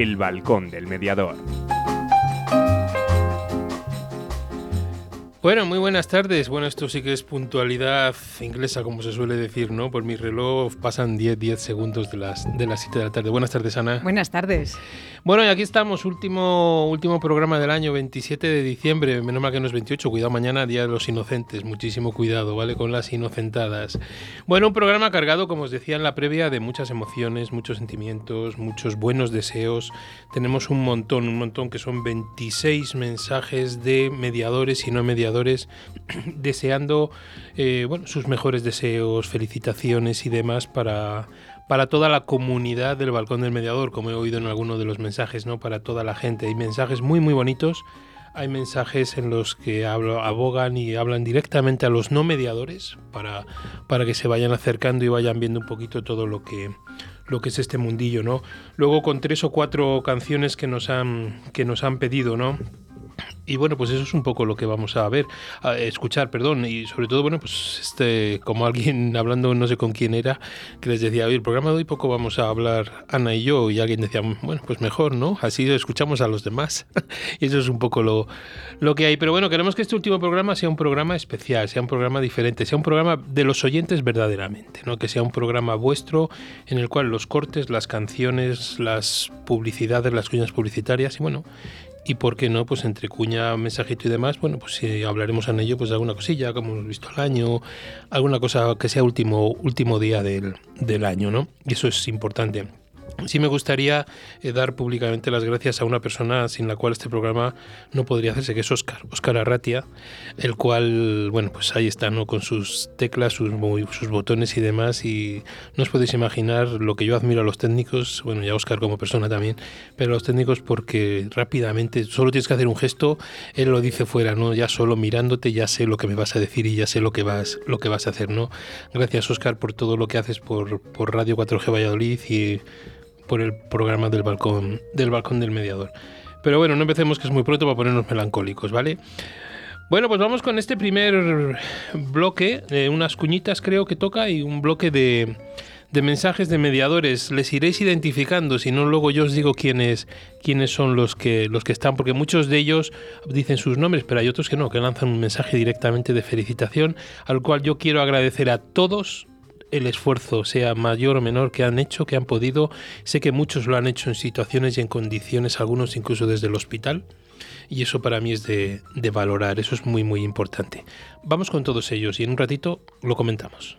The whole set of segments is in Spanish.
El Balcón del Mediador. Bueno, muy buenas tardes. Bueno, esto sí que es puntualidad inglesa, como se suele decir, ¿no? Por mi reloj pasan 10, 10 segundos de las, de las 7 de la tarde. Buenas tardes, Ana. Buenas tardes. Bueno, y aquí estamos, último, último programa del año, 27 de diciembre. Menos mal que no es 28, cuidado mañana, Día de los Inocentes. Muchísimo cuidado, ¿vale? Con las inocentadas. Bueno, un programa cargado, como os decía en la previa, de muchas emociones, muchos sentimientos, muchos buenos deseos. Tenemos un montón, un montón que son 26 mensajes de mediadores y no mediadores deseando eh, bueno, sus mejores deseos, felicitaciones y demás para, para toda la comunidad del Balcón del Mediador, como he oído en alguno de los mensajes, ¿no? Para toda la gente. Hay mensajes muy muy bonitos. Hay mensajes en los que abogan y hablan directamente a los no mediadores para, para que se vayan acercando y vayan viendo un poquito todo lo que, lo que es este mundillo, ¿no? Luego con tres o cuatro canciones que nos han, que nos han pedido, ¿no? Y bueno, pues eso es un poco lo que vamos a ver, escuchar, perdón, y sobre todo, bueno, pues este, como alguien hablando, no sé con quién era, que les decía, oye, el programa de hoy poco vamos a hablar Ana y yo, y alguien decía, bueno, pues mejor, ¿no? Así escuchamos a los demás. y eso es un poco lo, lo que hay. Pero bueno, queremos que este último programa sea un programa especial, sea un programa diferente, sea un programa de los oyentes verdaderamente, ¿no? Que sea un programa vuestro en el cual los cortes, las canciones, las publicidades, las cuñas publicitarias, y bueno, y por qué no, pues entre cuña, mensajito y demás, bueno, pues si hablaremos en ello, pues de alguna cosilla, como hemos visto al año, alguna cosa que sea último, último día del, del año, ¿no? Y eso es importante. Sí me gustaría eh, dar públicamente las gracias a una persona sin la cual este programa no podría hacerse, que es Oscar, Oscar Arratia, el cual, bueno, pues ahí está, ¿no? Con sus teclas, sus, botones y demás, y no os podéis imaginar lo que yo admiro a los técnicos, bueno, ya Oscar como persona también, pero a los técnicos porque rápidamente, solo tienes que hacer un gesto, él lo dice fuera, ¿no? Ya solo mirándote ya sé lo que me vas a decir y ya sé lo que vas, lo que vas a hacer, ¿no? Gracias Oscar por todo lo que haces por, por Radio 4G Valladolid y por el programa del balcón del balcón del mediador. Pero bueno, no empecemos que es muy pronto para ponernos melancólicos, ¿vale? Bueno, pues vamos con este primer bloque, de unas cuñitas creo que toca y un bloque de, de mensajes de mediadores. Les iréis identificando, si no luego yo os digo quiénes, quiénes son los que, los que están, porque muchos de ellos dicen sus nombres, pero hay otros que no, que lanzan un mensaje directamente de felicitación, al cual yo quiero agradecer a todos el esfuerzo, sea mayor o menor, que han hecho, que han podido. Sé que muchos lo han hecho en situaciones y en condiciones, algunos incluso desde el hospital. Y eso para mí es de, valorar, eso es muy muy importante. Vamos con todos ellos y en un ratito lo comentamos.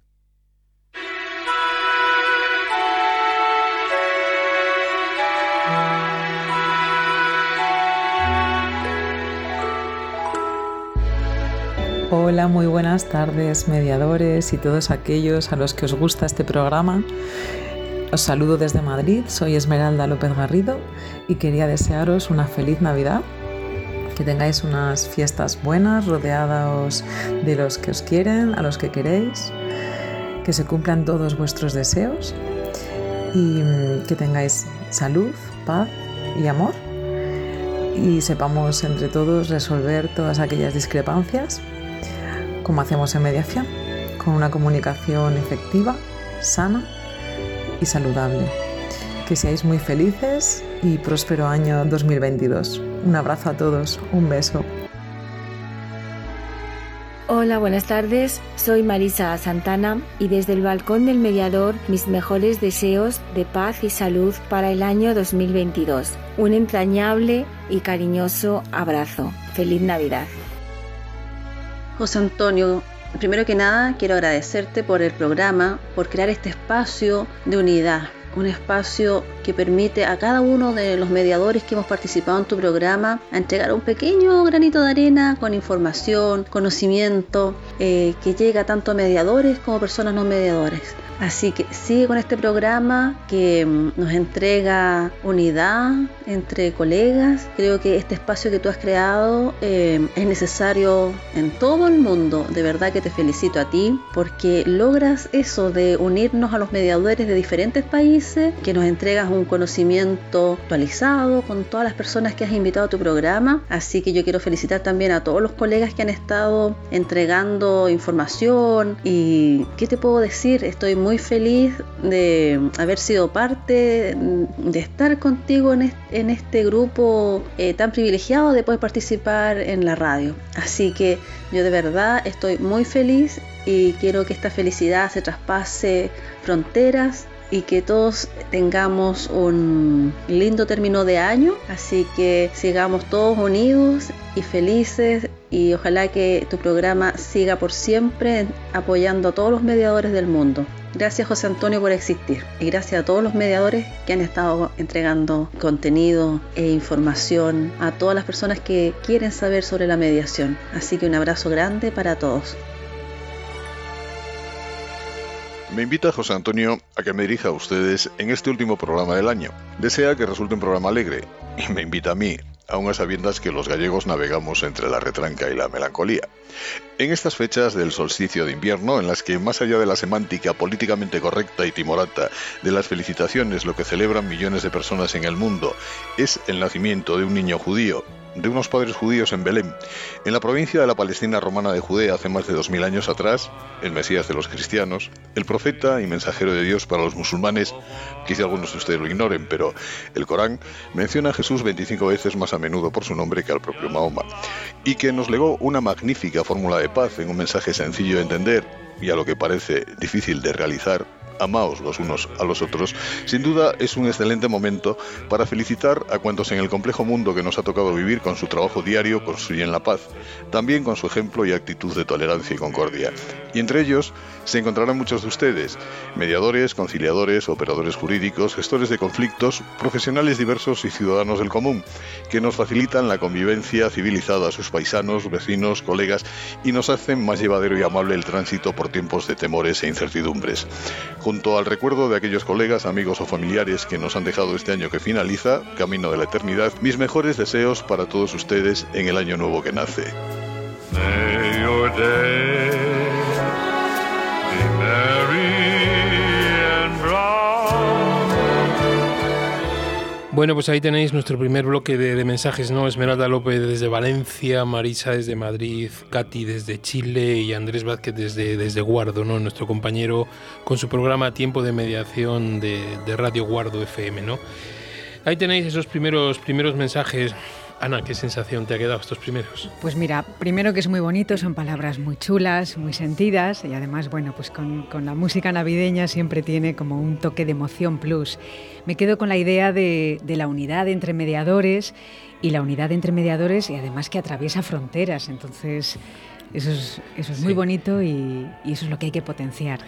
Hola, muy buenas tardes, mediadores y todos aquellos a los que os gusta este programa. Os saludo desde Madrid, soy Esmeralda López Garrido y quería desearos una feliz Navidad, que tengáis unas fiestas buenas, rodeados de los que os quieren, a los que queréis, que se cumplan todos vuestros deseos y que tengáis salud, paz y amor y sepamos entre todos resolver todas aquellas discrepancias como hacemos en mediación, con una comunicación efectiva, sana y saludable. Que seáis muy felices y próspero año 2022. Un abrazo a todos, un beso. Hola, buenas tardes. Soy Marisa Santana y desde el balcón del mediador mis mejores deseos de paz y salud para el año 2022. Un entrañable y cariñoso abrazo. Feliz Navidad. José Antonio, primero que nada quiero agradecerte por el programa, por crear este espacio de unidad un espacio que permite a cada uno de los mediadores que hemos participado en tu programa a entregar un pequeño granito de arena con información, conocimiento, eh, que llega tanto a mediadores como personas no mediadores. Así que sigue con este programa que mm, nos entrega unidad entre colegas. Creo que este espacio que tú has creado eh, es necesario en todo el mundo. De verdad que te felicito a ti porque logras eso de unirnos a los mediadores de diferentes países, que nos entregas un conocimiento actualizado con todas las personas que has invitado a tu programa. Así que yo quiero felicitar también a todos los colegas que han estado entregando información y ¿qué te puedo decir? Estoy muy muy feliz de haber sido parte, de estar contigo en este, grupo eh, tan privilegiado de poder participar en la radio. Así que yo de verdad estoy muy feliz y quiero que esta felicidad se traspase fronteras y que todos tengamos un lindo término de año. Así que sigamos todos unidos y felices y ojalá que tu programa siga por siempre apoyando a todos los mediadores del mundo. Gracias José Antonio por existir y gracias a todos los mediadores que han estado entregando contenido e información a todas las personas que quieren saber sobre la mediación. Así que un abrazo grande para todos. Me invita José Antonio a que me dirija a ustedes en este último programa del año. Desea que resulte un programa alegre y me invita a mí aun a sabiendas que los gallegos navegamos entre la retranca y la melancolía. En estas fechas del solsticio de invierno, en las que más allá de la semántica políticamente correcta y timorata de las felicitaciones, lo que celebran millones de personas en el mundo es el nacimiento de un niño judío, de unos padres judíos en Belén, en la provincia de la Palestina romana de Judea hace más de dos mil años atrás, el Mesías de los cristianos, el profeta y mensajero de Dios para los musulmanes, quizá algunos de ustedes lo ignoren, pero el Corán menciona a Jesús 25 veces más a menudo por su nombre que al propio Mahoma, y que nos legó una magnífica fórmula de paz en un mensaje sencillo de entender y a lo que parece difícil de realizar amaos los unos a los otros, sin duda es un excelente momento para felicitar a cuantos en el complejo mundo que nos ha tocado vivir con su trabajo diario construyen la paz, también con su ejemplo y actitud de tolerancia y concordia. Y entre ellos se encontrarán muchos de ustedes, mediadores, conciliadores, operadores jurídicos, gestores de conflictos, profesionales diversos y ciudadanos del común, que nos facilitan la convivencia civilizada a sus paisanos, vecinos, colegas y nos hacen más llevadero y amable el tránsito por tiempos de temores e incertidumbres junto al recuerdo de aquellos colegas, amigos o familiares que nos han dejado este año que finaliza, camino de la eternidad, mis mejores deseos para todos ustedes en el año nuevo que nace. Bueno, pues ahí tenéis nuestro primer bloque de, mensajes, ¿no? Esmeralda López desde Valencia, Marisa desde Madrid, Katy desde Chile y Andrés Vázquez desde, desde Guardo, ¿no? Nuestro compañero con su programa Tiempo de Mediación de, de Radio Guardo FM, ¿no? Ahí tenéis esos primeros, primeros mensajes Ana, ¿qué sensación te ha quedado estos primeros? Pues mira, primero que es muy bonito, son palabras muy chulas, muy sentidas y además, bueno, pues con, la música navideña siempre tiene como un toque de emoción plus. Me quedo con la idea de, la unidad entre mediadores y la unidad entre mediadores y además que atraviesa fronteras, entonces eso es, eso es muy bonito y, y eso es lo que hay que potenciar.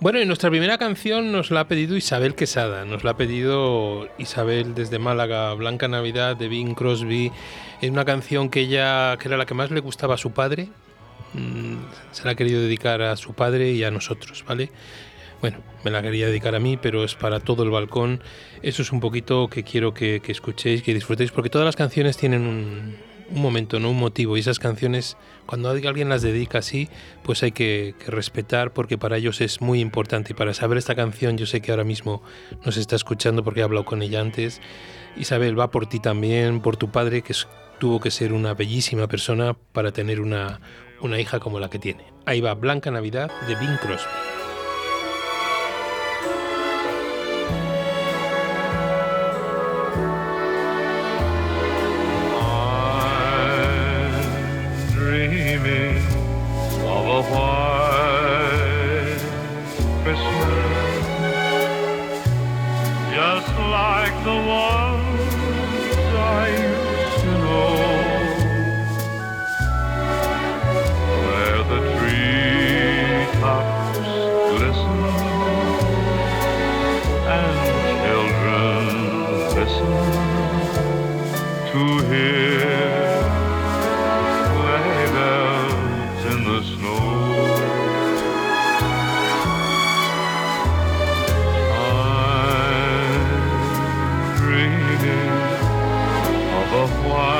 Bueno, y nuestra primera canción nos la ha pedido Isabel Quesada, nos la ha pedido Isabel desde Málaga, Blanca Navidad de Bing Crosby. Es una canción que ella, que era la que más le gustaba a su padre, mm, se la ha querido dedicar a su padre y a nosotros, ¿vale? Bueno, me la quería dedicar a mí, pero es para todo el balcón. Eso es un poquito que quiero que, que escuchéis, que disfrutéis, porque todas las canciones tienen un, un momento, no un motivo. Y esas canciones, cuando alguien las dedica así, pues hay que, respetar porque para ellos es muy importante. Y para saber esta canción, yo sé que ahora mismo nos está escuchando porque he hablado con ella antes. Isabel, va por ti también, por tu padre, que tuvo que ser una bellísima persona para tener una, una hija como la que tiene. Ahí va, Blanca Navidad de Bing Crosby. while.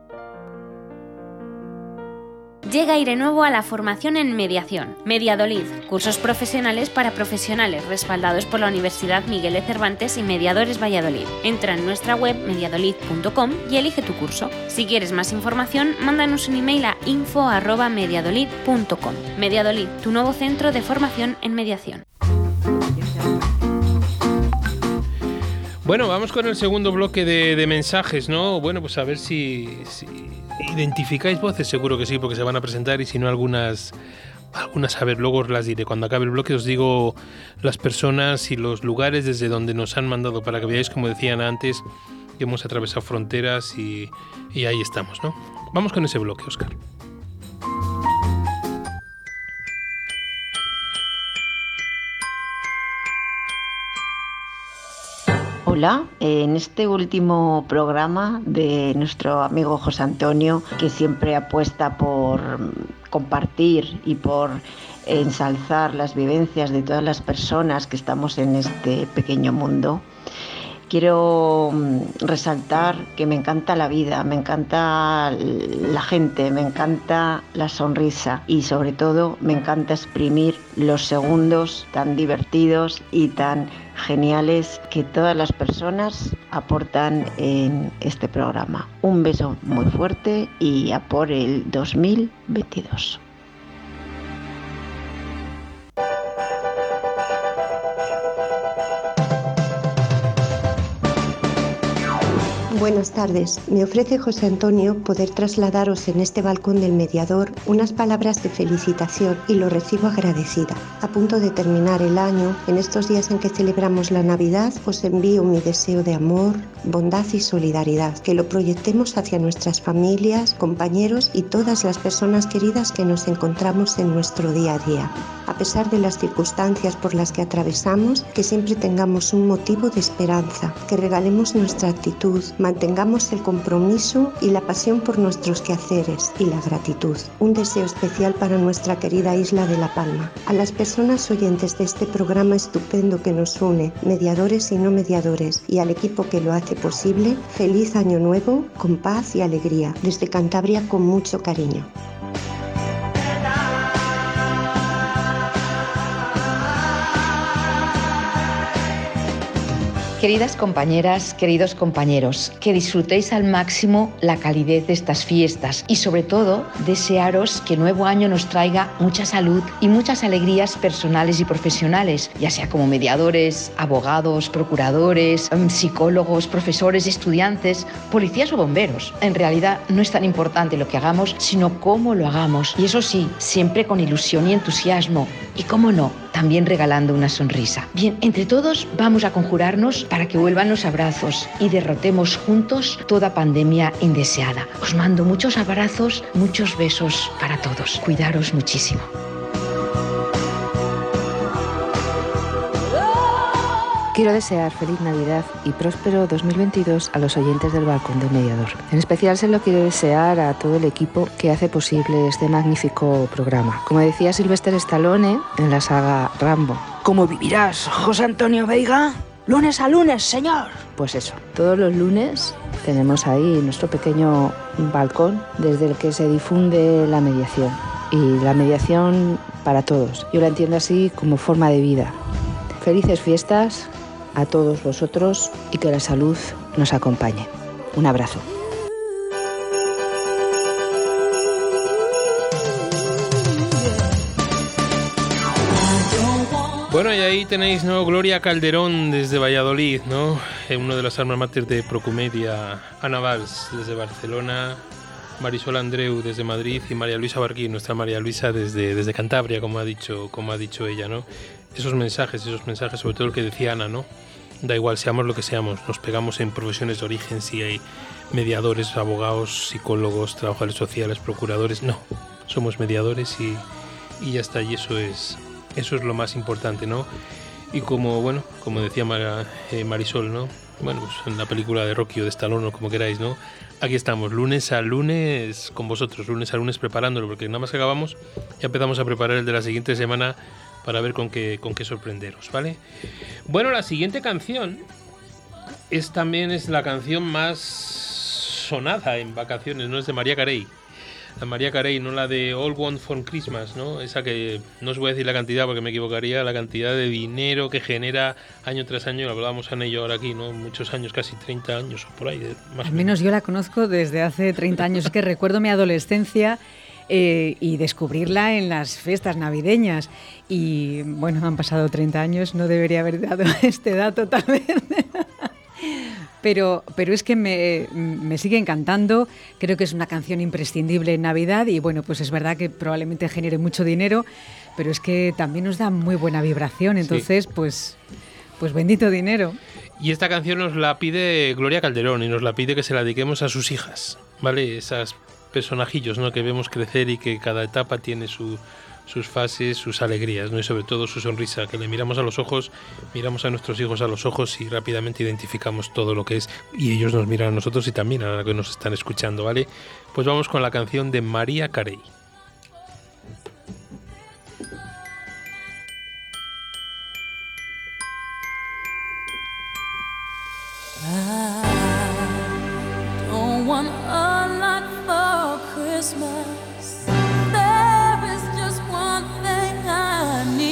Llega aire nuevo a la formación en mediación. Mediadolid, cursos profesionales para profesionales respaldados por la Universidad Miguel de Cervantes y Mediadores Valladolid. Entra en nuestra web mediadolid.com y elige tu curso. Si quieres más información, mándanos un email a info@mediadolid.com. Mediadolid, tu nuevo centro de formación en mediación. Bueno, vamos con el segundo bloque de, de mensajes, ¿no? Bueno, pues a ver si identificáis voces, seguro que sí, porque se van a presentar y si no algunas, algunas, a ver, luego os las diré. Cuando acabe el bloque os digo las personas y los lugares desde donde nos han mandado para que veáis, como decían antes, que hemos atravesado fronteras y, y ahí estamos, ¿no? Vamos con ese bloque, Oscar. Hola, en este último programa de nuestro amigo José Antonio, que siempre apuesta por compartir y por ensalzar las vivencias de todas las personas que estamos en este pequeño mundo, quiero mm, resaltar que me encanta la vida, me encanta la gente, me encanta la sonrisa y sobre todo me encanta exprimir los segundos tan divertidos y tan geniales que todas las personas aportan en este programa. Un beso muy fuerte y a por el 2022. Buenas tardes. Me ofrece José Antonio poder trasladaros en este balcón del mediador unas palabras de felicitación y lo recibo agradecida. A punto de terminar el año, en estos días en que celebramos la Navidad, os envío mi deseo de amor, bondad y solidaridad, que lo proyectemos hacia nuestras familias, compañeros y todas las personas queridas que nos encontramos en nuestro día a día. A pesar de las circunstancias por las que atravesamos, que siempre tengamos un motivo de esperanza, que regalemos nuestra actitud, mantengamos el compromiso y la pasión por nuestros quehaceres y la gratitud. Un deseo especial para nuestra querida isla de La Palma. A las personas oyentes de este programa estupendo que nos une, mediadores y no mediadores, y al equipo que lo hace posible, feliz año nuevo, con paz y alegría. Desde Cantabria con mucho cariño. Queridas compañeras, queridos compañeros, que disfrutéis al máximo la calidez de estas fiestas y sobre todo desearos que nuevo año nos traiga mucha salud y muchas alegrías personales y profesionales, ya sea como mediadores, abogados, procuradores, em, psicólogos, profesores, estudiantes, policías o bomberos. En realidad no es tan importante lo que hagamos, sino cómo lo hagamos. Y eso sí, siempre con ilusión y entusiasmo. Y cómo no, también regalando una sonrisa. Bien, entre todos vamos a conjurarnos para que vuelvan los abrazos y derrotemos juntos toda pandemia indeseada. Os mando muchos abrazos, muchos besos para todos. Cuidaros muchísimo. Quiero desear feliz Navidad y próspero 2022 a los oyentes del Balcón del Mediador. En especial se lo quiero desear a todo el equipo que hace posible este magnífico programa. Como decía Sylvester Stallone en la saga Rambo. ¿Cómo vivirás, José Antonio Veiga? Lunes a lunes, señor. Pues eso, todos los lunes tenemos ahí nuestro pequeño balcón desde el que se difunde la mediación. Y la mediación para todos. Yo la entiendo así como forma de vida. Felices fiestas a todos vosotros y que la salud nos acompañe. Un abrazo. Bueno, y ahí tenéis, ¿no? Gloria Calderón desde Valladolid, ¿no? Uno de los alma mater de Procumedia, Ana Valls desde Barcelona, Marisol Andreu desde Madrid y María Luisa Barquín, nuestra María Luisa desde, desde Cantabria, como ha dicho, como ha dicho ella, ¿no? Esos mensajes, esos mensajes, sobre todo el que decía Ana, ¿no? Da igual, seamos lo que seamos, nos pegamos en profesiones de origen, si hay mediadores, abogados, psicólogos, trabajadores sociales, procuradores, no, somos mediadores y, y ya está, y eso es, eso es lo más importante, ¿no? Y como, bueno, como decía eh, Marisol, ¿no? Bueno, pues en la película de Rocky o de Stallone o como queráis, ¿no? Aquí estamos, lunes a lunes con vosotros, lunes a lunes preparándolo, porque nada más acabamos, ya empezamos a preparar el de la siguiente semana para ver con qué, con qué sorprenderos, ¿vale? Bueno, la siguiente canción es también es la canción más sonada en vacaciones, ¿no? Es de María Carey. La María Carey, no la de All Want for Christmas, ¿no? Esa que no os voy a decir la cantidad porque me equivocaría, la cantidad de dinero que genera año tras año, hablábamos en ello ahora aquí, ¿no? Muchos años, casi 30 años o por ahí. Más Al menos yo la conozco desde hace 30 años, es que recuerdo mi adolescencia eh, y descubrirla en las fiestas navideñas. Y bueno, han pasado 30 años, no debería haber dado este dato tal vez. Pero, pero es que me, me, sigue encantando, creo que es una canción imprescindible en Navidad y bueno, pues es verdad que probablemente genere mucho dinero, pero es que también nos da muy buena vibración, entonces sí. pues, pues bendito dinero. Y esta canción nos la pide Gloria Calderón y nos la pide que se la dediquemos a sus hijas, ¿vale? Esas personajillos ¿no? que vemos crecer y que cada etapa tiene su, sus fases, sus alegrías, ¿no? y sobre todo su sonrisa, que le miramos a los ojos, miramos a nuestros hijos a los ojos y rápidamente identificamos todo lo que es, y ellos nos miran a nosotros y también a los que nos están escuchando, ¿vale? Pues vamos con la canción de María Carey. need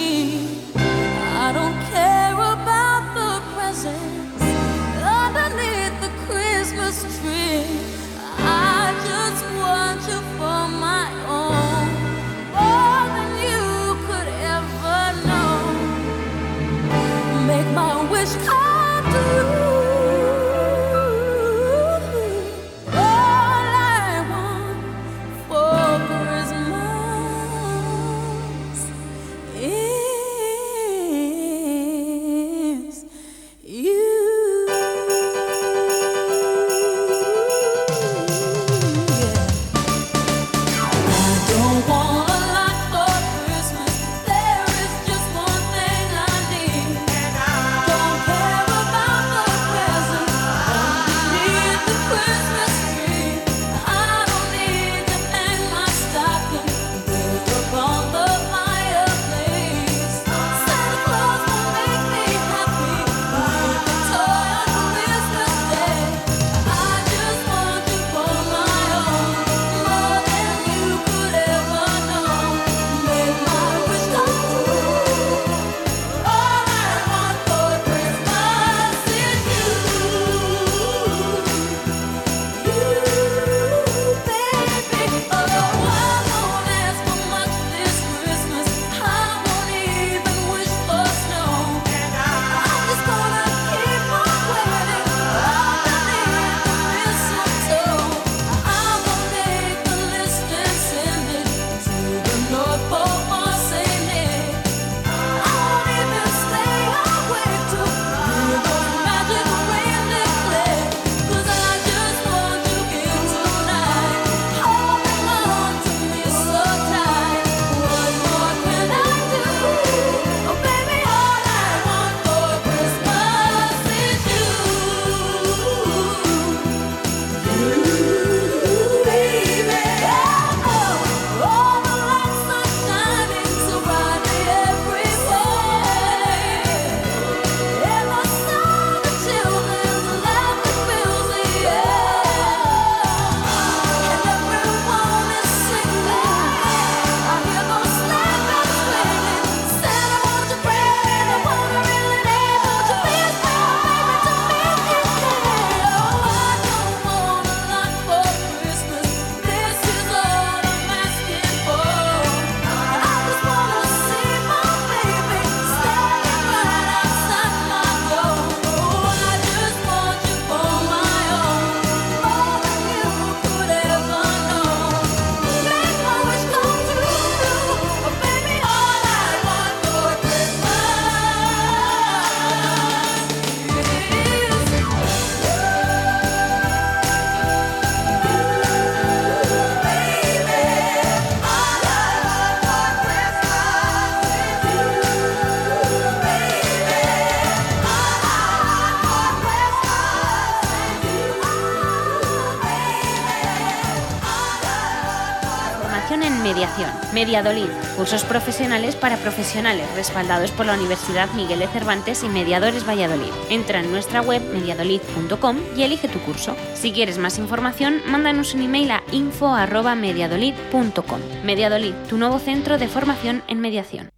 Mediadolid. Cursos profesionales para profesionales respaldados por la Universidad Miguel de Cervantes y Mediadores Valladolid. Entra en nuestra web mediadolid.com y elige tu curso. Si quieres más información, mándanos un email a info@mediadolid.com. Mediadolid, tu nuevo centro de formación en mediación.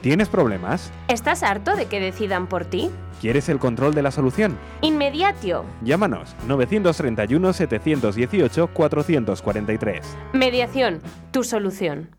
¿Tienes problemas? ¿Estás harto de que decidan por ti? ¿Quieres el control de la solución? Inmediatio. Llámanos 931 718 443. Mediación, tu solución.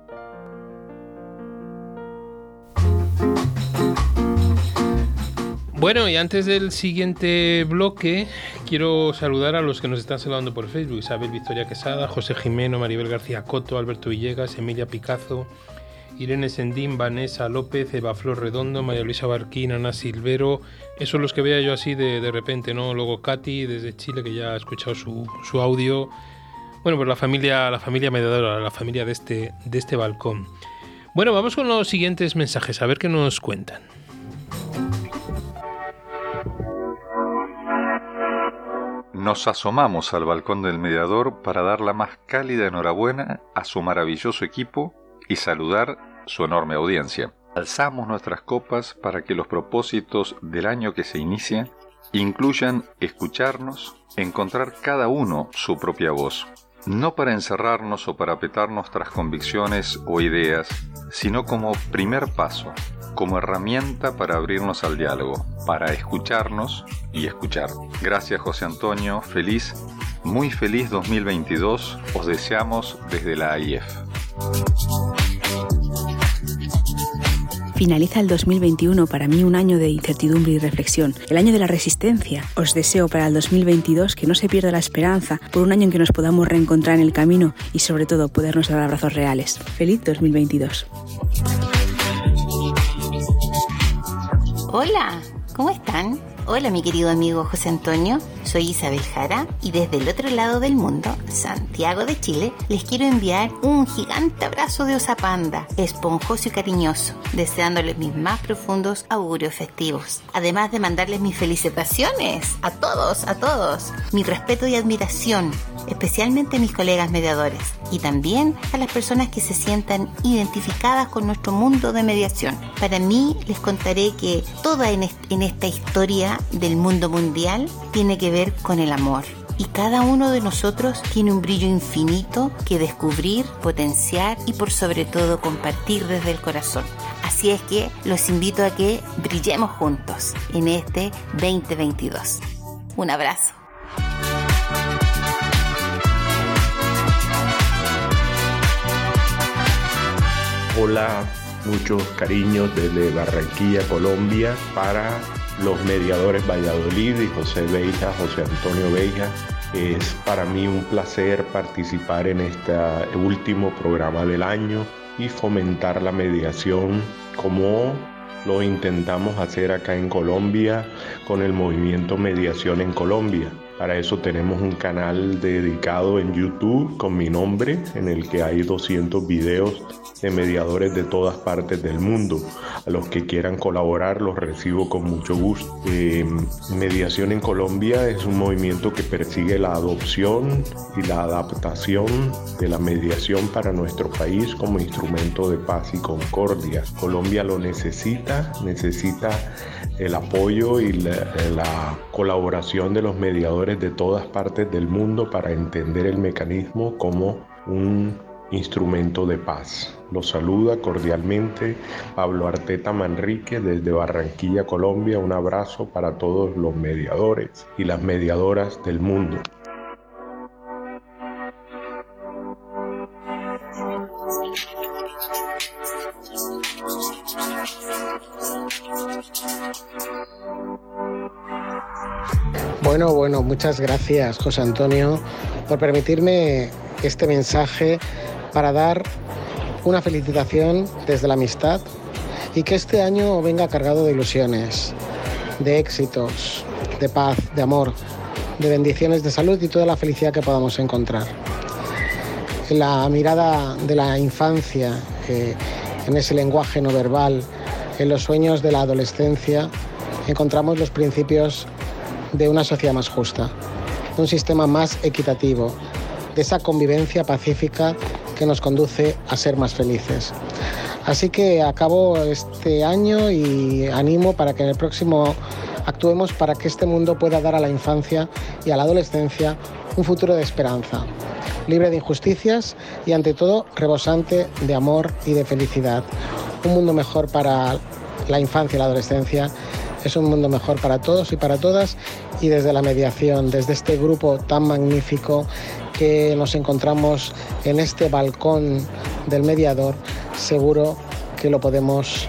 Bueno, y antes del siguiente bloque, quiero saludar a los que nos están saludando por Facebook. Isabel Victoria Quesada, José Jimeno, Maribel García Coto, Alberto Villegas, Emilia Picazo, Irene Sendín, Vanessa López, Eva Flor Redondo, María Luisa Barquín, Ana Silvero. Esos son los que veía yo así de, de repente, ¿no? Luego Katy, desde Chile, que ya ha escuchado su, su audio. Bueno, pues la familia, la familia mediadora, la familia de este, de este balcón. Bueno, vamos con los siguientes mensajes, a ver qué nos cuentan. Nos asomamos al balcón del mediador para dar la más cálida enhorabuena a su maravilloso equipo y saludar su enorme audiencia. Alzamos nuestras copas para que los propósitos del año que se inicia incluyan escucharnos, encontrar cada uno su propia voz, no para encerrarnos o para petar nuestras convicciones o ideas, sino como primer paso, como herramienta para abrirnos al diálogo, para escucharnos y escuchar. Gracias José Antonio, feliz, muy feliz 2022, os deseamos desde la AIF. Finaliza el 2021 para mí un año de incertidumbre y reflexión, el año de la resistencia. Os deseo para el 2022 que no se pierda la esperanza por un año en que nos podamos reencontrar en el camino y sobre todo podernos dar abrazos reales. Feliz 2022. Hola, ¿cómo están? Hola mi querido amigo José Antonio, soy Isabel Jara y desde el otro lado del mundo, Santiago de Chile, les quiero enviar un gigante abrazo de osa panda, esponjoso y cariñoso, deseándoles mis más profundos augurios festivos. Además de mandarles mis felicitaciones a todos, a todos, mi respeto y admiración, especialmente a mis colegas mediadores y también a las personas que se sientan identificadas con nuestro mundo de mediación. Para mí les contaré que toda en esta historia del mundo mundial tiene que ver con el amor. Y cada uno de nosotros tiene un brillo infinito que descubrir, potenciar y por sobre todo compartir desde el corazón. Así es que los invito a que brillemos juntos en este 2022. Un abrazo. Hola, muchos cariños desde Barranquilla, Colombia, para los mediadores Valladolid y José Beija, José Antonio Beija. Es para mí un placer participar en este último programa del año y fomentar la mediación como lo intentamos hacer acá en Colombia con el movimiento Mediación en Colombia. Para eso tenemos un canal dedicado en YouTube con mi nombre, en el que hay 200 videos de mediadores de todas partes del mundo. A los que quieran colaborar los recibo con mucho gusto. Eh, mediación en Colombia es un movimiento que persigue la adopción y la adaptación de la mediación para nuestro país como instrumento de paz y concordia. Colombia lo necesita, necesita el apoyo y la, la colaboración de los mediadores de todas partes del mundo para entender el mecanismo como un instrumento de paz. Los saluda cordialmente Pablo Arteta Manrique desde Barranquilla, Colombia. Un abrazo para todos los mediadores y las mediadoras del mundo. Muchas gracias José Antonio por permitirme este mensaje para dar una felicitación desde la amistad y que este año venga cargado de ilusiones, de éxitos, de paz, de amor, de bendiciones, de salud y toda la felicidad que podamos encontrar. En la mirada de la infancia, eh, en ese lenguaje no verbal, en los sueños de la adolescencia, encontramos los principios de una sociedad más justa, de un sistema más equitativo, de esa convivencia pacífica que nos conduce a ser más felices. Así que acabo este año y animo para que en el próximo actuemos para que este mundo pueda dar a la infancia y a la adolescencia un futuro de esperanza, libre de injusticias y ante todo rebosante de amor y de felicidad. Un mundo mejor para la infancia y la adolescencia es un mundo mejor para todos y para todas y desde la mediación, desde este grupo tan magnífico que nos encontramos en este balcón del mediador, seguro que lo podemos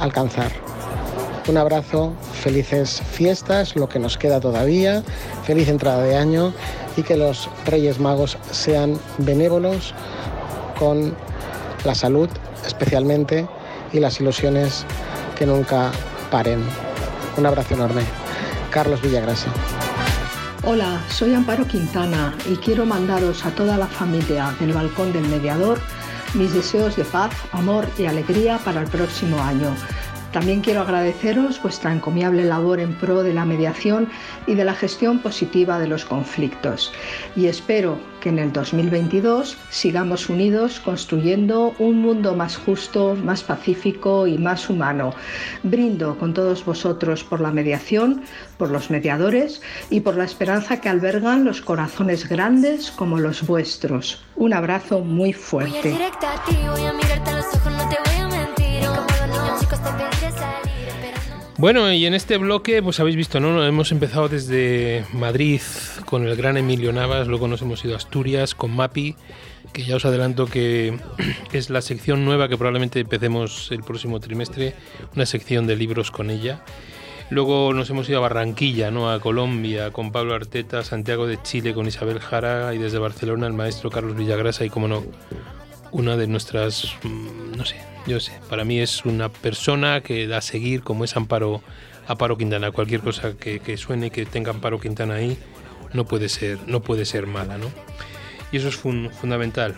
alcanzar. Un abrazo, felices fiestas, lo que nos queda todavía, feliz entrada de año y que los Reyes Magos sean benévolos con la salud especialmente y las ilusiones que nunca paren. Un abrazo enorme. Carlos Villagrasa. Hola, soy Amparo Quintana y quiero mandaros a toda la familia del Balcón del Mediador mis deseos de paz, amor y alegría para el próximo año. También quiero agradeceros vuestra encomiable labor en pro de la mediación y de la gestión positiva de los conflictos. Y espero que en el 2022 sigamos unidos construyendo un mundo más justo, más pacífico y más humano. Brindo con todos vosotros por la mediación, por los mediadores y por la esperanza que albergan los corazones grandes como los vuestros. Un abrazo muy fuerte. Bueno, y en este bloque, pues habéis visto, ¿no? Hemos empezado desde Madrid con el gran Emilio Navas, luego nos hemos ido a Asturias con Mapi, que ya os adelanto que es la sección nueva que probablemente empecemos el próximo trimestre, una sección de libros con ella. Luego nos hemos ido a Barranquilla, ¿no? a Colombia, con Pablo Arteta, Santiago de Chile, con Isabel Jara y desde Barcelona el maestro Carlos Villagrasa y, como no, una de nuestras, mm, no sé, yo sé, para mí es una persona que da a seguir como es Amparo, Amparo Quintana. Cualquier cosa que, que suene que tenga Amparo Quintana ahí no puede ser, no puede ser mala, ¿no? Y eso es fun, fundamental.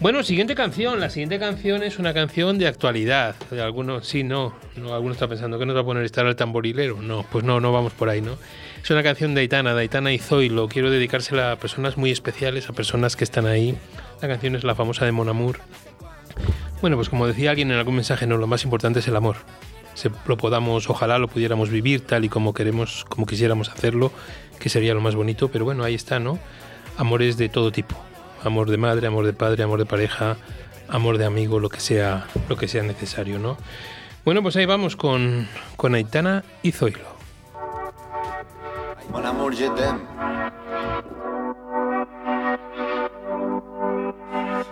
Bueno, siguiente canción. La siguiente canción es una canción de actualidad. De algunos, sí, no, no. Alguno está pensando que nos va a poner estar al tamborilero. No, pues no, no vamos por ahí, ¿no? Es una canción de Aitana, de Aitana y Zoilo. Quiero dedicársela a personas muy especiales, a personas que están ahí. La canción es la famosa de Mon Amour. Bueno, pues como decía alguien en algún mensaje, no, lo más importante es el amor. Se lo podamos, ojalá lo pudiéramos vivir tal y como queremos, como quisiéramos hacerlo, que sería lo más bonito, pero bueno, ahí está, ¿no? Amores de todo tipo. Amor de madre, amor de padre, amor de pareja, amor de amigo, lo que sea, lo que sea necesario, ¿no? Bueno, pues ahí vamos con, con Aitana y Zoilo. Amour,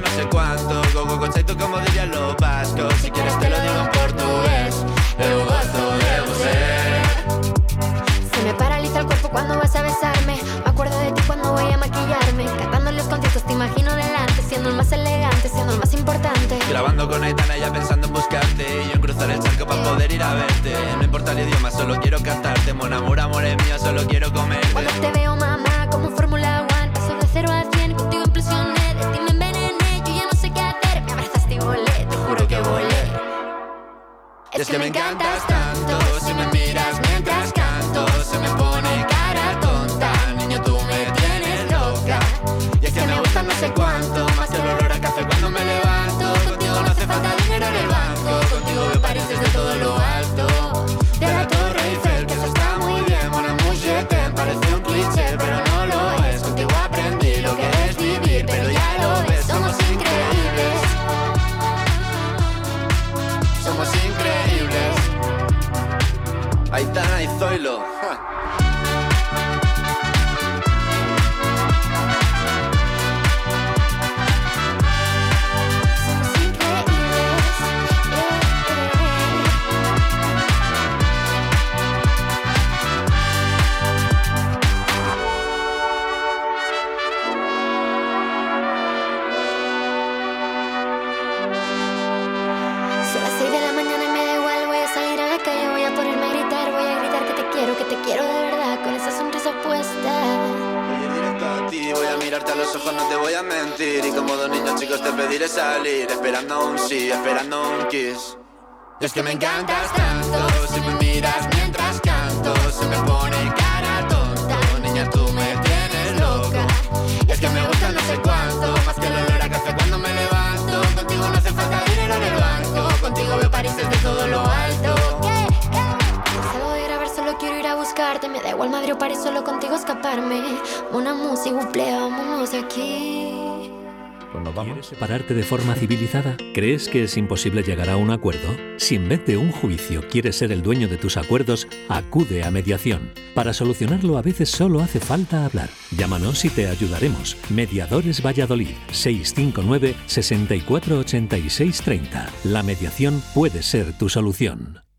No sé cuánto, go go go tú como dirían los vascos. Si quieres te lo digo en portugués, eu gosto de você. Se me paraliza el cuerpo cuando vas a besarme. Me acuerdo de ti cuando voy a maquillarme. Cantando los conciertos te imagino delante, siendo el más elegante, siendo el más importante. Grabando con Aitana ya pensando en buscarte Y yo en cruzar el charco para poder ir a verte No importa el idioma, solo quiero cantarte Mon amor, amor es mío, solo quiero comerte Cuando te veo, mamá, Y es que me encantas tanto Si me miras mientras canto Se me pone cara tonta. Niño, tú me tienes loca. Y es que me gusta no sé cuánto Más que el olor a café cuando me levanto. Contigo no hace falta dinero en el banco Contigo veo París desde todo lo alto. De la voy a mentir. Y como dos niños chicos te pediré salir, esperando un sí, esperando un kiss. Es que me encantas tanto, si me miras a buscarte, me da igual Madrid o París, solo contigo escaparme. Una música, buple, vámonos de aquí. ¿Quieres separarte de forma civilizada? ¿Crees que es imposible llegar a un acuerdo? Si en vez de un juicio quieres ser el dueño de tus acuerdos, acude a mediación. Para solucionarlo a veces solo hace falta hablar. Llámanos y te ayudaremos. Mediadores Valladolid 659 6486 30. La mediación puede ser tu solución.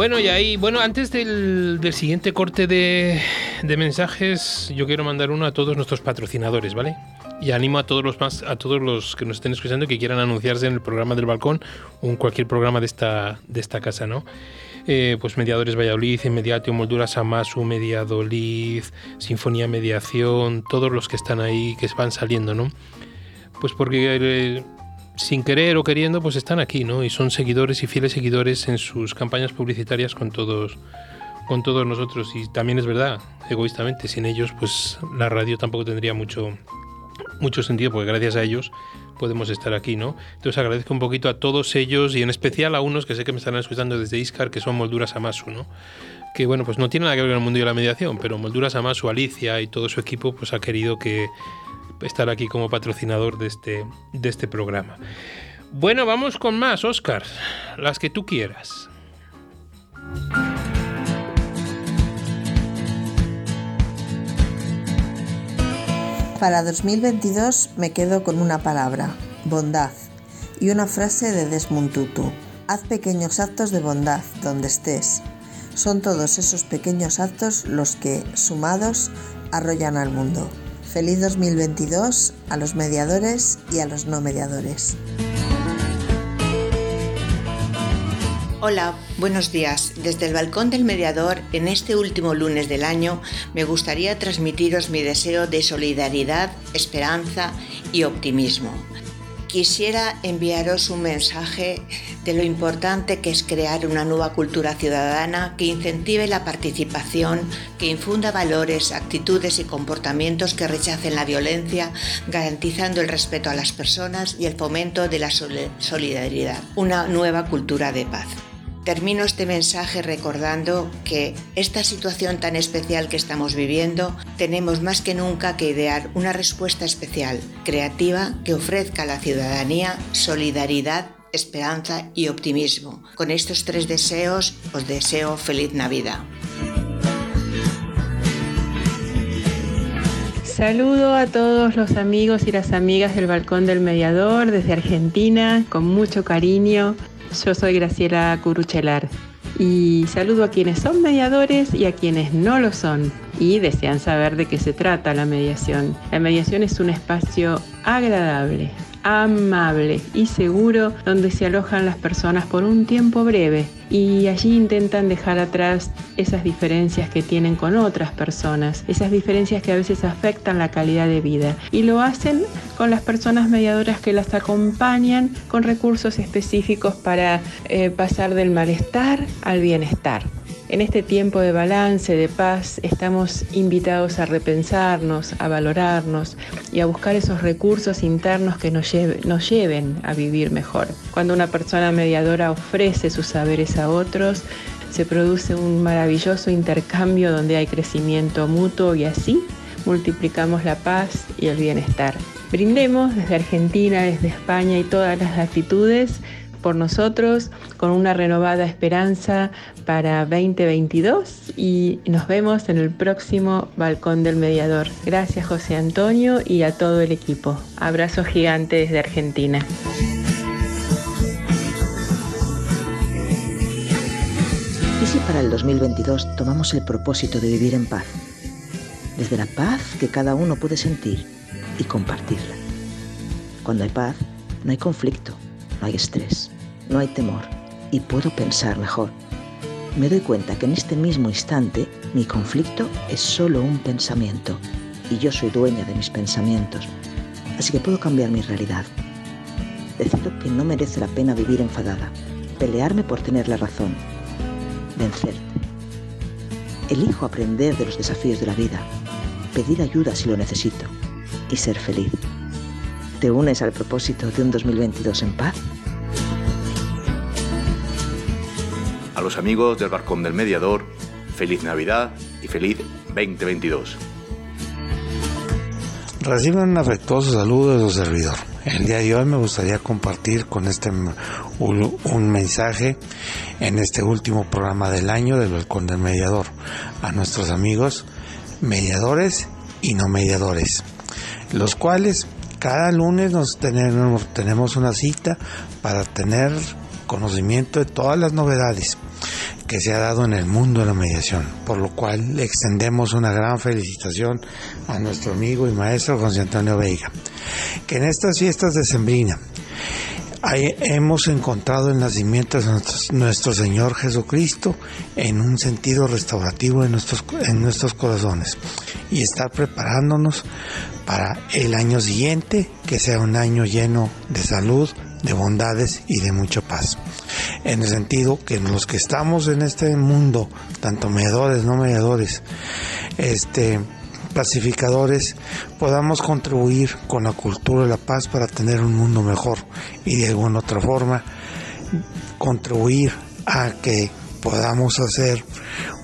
Bueno, y ahí, bueno, antes del, del siguiente corte de, de mensajes, yo quiero mandar uno a todos nuestros patrocinadores, ¿vale? Y animo a todos los más, a todos los que nos estén escuchando que quieran anunciarse en el programa del balcón o en cualquier programa de esta, de esta casa, ¿no? Eh, pues Mediadores Valladolid, Inmediatio, Molduras Amasu, Mediadolid, Sinfonía Mediación, todos los que están ahí, que van saliendo, ¿no? Pues porque eh, sin querer o queriendo, pues están aquí, ¿no? Y son seguidores y fieles seguidores en sus campañas publicitarias con todos, con todos nosotros. Y también es verdad, egoístamente, sin ellos, pues la radio tampoco tendría mucho, mucho sentido, porque gracias a ellos podemos estar aquí, ¿no? Entonces agradezco un poquito a todos ellos y en especial a unos que sé que me están escuchando desde Iscar, que son Molduras Amasu, ¿no? Que bueno, pues no tiene nada que ver con el mundo de la mediación, pero Molduras Amasu, Alicia y todo su equipo, pues ha querido que estar aquí como patrocinador de este, de este programa. Bueno, vamos con más, Oscar, las que tú quieras. Para 2022 me quedo con una palabra, bondad, y una frase de Desmond Tutu. Haz pequeños actos de bondad donde estés. Son todos esos pequeños actos los que, sumados, arrollan al mundo. Feliz 2022 a los mediadores y a los no mediadores. Hola, buenos días. Desde el balcón del mediador, en este último lunes del año, me gustaría transmitiros mi deseo de solidaridad, esperanza y optimismo. Quisiera enviaros un mensaje de lo importante que es crear una nueva cultura ciudadana que incentive la participación, que infunda valores, actitudes y comportamientos que rechacen la violencia, garantizando el respeto a las personas y el fomento de la solidaridad. Una nueva cultura de paz. Termino este mensaje recordando que esta situación tan especial que estamos viviendo tenemos más que nunca que idear una respuesta especial, creativa, que ofrezca a la ciudadanía solidaridad, esperanza y optimismo. Con estos tres deseos os deseo feliz Navidad. Saludo a todos los amigos y las amigas del Balcón del Mediador desde Argentina, con mucho cariño. Yo soy Graciela Curuchelar y saludo a quienes son mediadores y a quienes no lo son y desean saber de qué se trata la mediación. La mediación es un espacio agradable, amable y seguro donde se alojan las personas por un tiempo breve y allí intentan dejar atrás esas diferencias que tienen con otras personas, esas diferencias que a veces afectan la calidad de vida y lo hacen con las personas mediadoras que las acompañan con recursos específicos para eh, pasar del malestar al bienestar. En este tiempo de balance, de paz, estamos invitados a repensarnos, a valorarnos y a buscar esos recursos internos que nos, lleven a vivir mejor. Cuando una persona mediadora ofrece sus saberes a otros, se produce un maravilloso intercambio donde hay crecimiento mutuo y así multiplicamos la paz y el bienestar. Brindemos desde Argentina, desde España y todas las latitudes por nosotros con una renovada esperanza para 2022 y nos vemos en el próximo Balcón del Mediador. Gracias José Antonio y a todo el equipo. Abrazo gigante desde Argentina. ¿Y si para el 2022 tomamos el propósito de vivir en paz? Desde la paz que cada uno puede sentir y compartirla. Cuando hay paz, no hay conflicto no hay estrés, no hay temor y puedo pensar mejor. Me doy cuenta que en este mismo instante mi conflicto es solo un pensamiento y yo soy dueña de mis pensamientos, así que puedo cambiar mi realidad. Decido que no merece la pena vivir enfadada, pelearme por tener la razón, vencerte. Elijo aprender de los desafíos de la vida, pedir ayuda si lo necesito y ser feliz. ¿Te unes al propósito de un 2022 en paz? A los amigos del Barcón del Mediador, feliz Navidad y feliz 2022. Reciben un afectuoso saludo de su servidor. El día de hoy me gustaría compartir con este un mensaje en este último programa del año del Balcón del Mediador a nuestros amigos mediadores y no mediadores, los cuales cada lunes nos tenemos, una cita para tener conocimiento de todas las novedades que se ha dado en el mundo de la mediación, por lo cual le extendemos una gran felicitación a nuestro amigo y maestro José Antonio Veiga, que en estas fiestas de Sembrina hemos encontrado el nacimiento de nuestro, Señor Jesucristo en un sentido restaurativo en nuestros, en nuestros corazones y estar preparándonos para el año siguiente, que sea un año lleno de salud, de bondades y de mucha paz. En el sentido que los que estamos en este mundo, tanto mediadores, no mediadores, este, pacificadores, podamos contribuir con la cultura de la paz para tener un mundo mejor y de alguna otra forma contribuir a que podamos hacer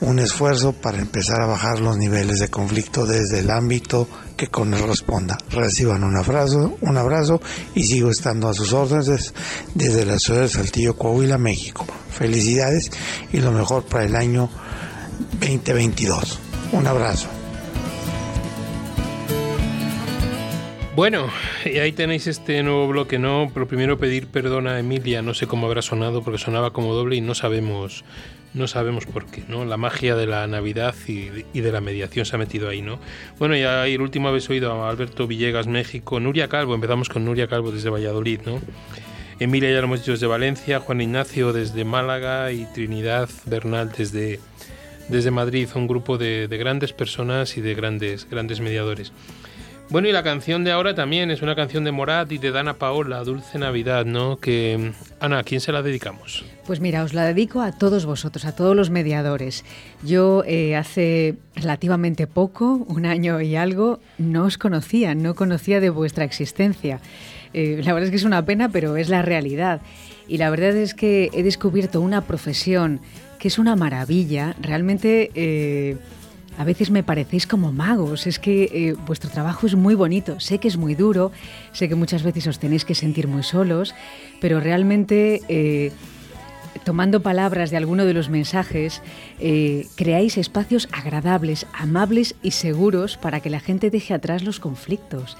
un esfuerzo para empezar a bajar los niveles de conflicto desde el ámbito que corresponda. Reciban un abrazo, un abrazo y sigo estando a sus órdenes desde la ciudad de Saltillo, Coahuila, México. Felicidades y lo mejor para el año 2022. Un abrazo. Bueno, y ahí tenéis este nuevo bloque, ¿no? Pero primero pedir perdón a Emilia, no sé cómo habrá sonado porque sonaba como doble y no sabemos no sabemos por qué, ¿no? La magia de la Navidad y, de la mediación se ha metido ahí, ¿no? Bueno, ya el último habéis oído a Alberto Villegas, México, Nuria Calvo, empezamos con Nuria Calvo desde Valladolid, ¿no? Emilia ya lo hemos dicho desde Valencia, Juan Ignacio desde Málaga y Trinidad Bernal desde, desde Madrid, un grupo de, de grandes personas y de grandes, grandes mediadores. Bueno, y la canción de ahora también es una canción de Morat y de Dana Paola, Dulce Navidad, ¿no? Que, Ana, ¿a quién se la dedicamos? Pues mira, os la dedico a todos vosotros, a todos los mediadores. Yo eh, hace relativamente poco, un año y algo, no os conocía, no conocía de vuestra existencia. Eh, la verdad es que es una pena, pero es la realidad. Y la verdad es que he descubierto una profesión que es una maravilla, realmente... Eh, a veces me parecéis como magos, es que eh, vuestro trabajo es muy bonito, sé que es muy duro, sé que muchas veces os tenéis que sentir muy solos, pero realmente... Eh, tomando palabras de alguno de los mensajes, eh, creáis espacios agradables, amables y seguros para que la gente deje atrás los conflictos.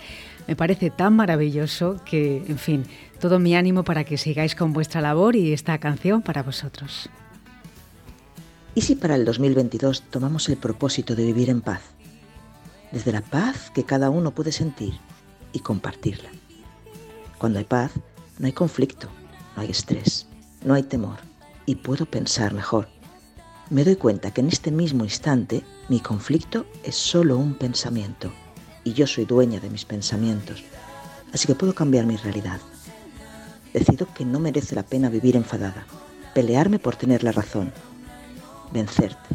Me parece tan maravilloso que, en fin, todo mi ánimo para que sigáis con vuestra labor y esta canción para vosotros. ¿Y si para el 2022 tomamos el propósito de vivir en paz? Desde la paz que cada uno puede sentir y compartirla. Cuando hay paz, no hay conflicto, no hay estrés, no hay temor y puedo pensar mejor. Me doy cuenta que en este mismo instante mi conflicto es solo un pensamiento y yo soy dueña de mis pensamientos, así que puedo cambiar mi realidad. Decido que no merece la pena vivir enfadada, pelearme por tener la razón, vencerte.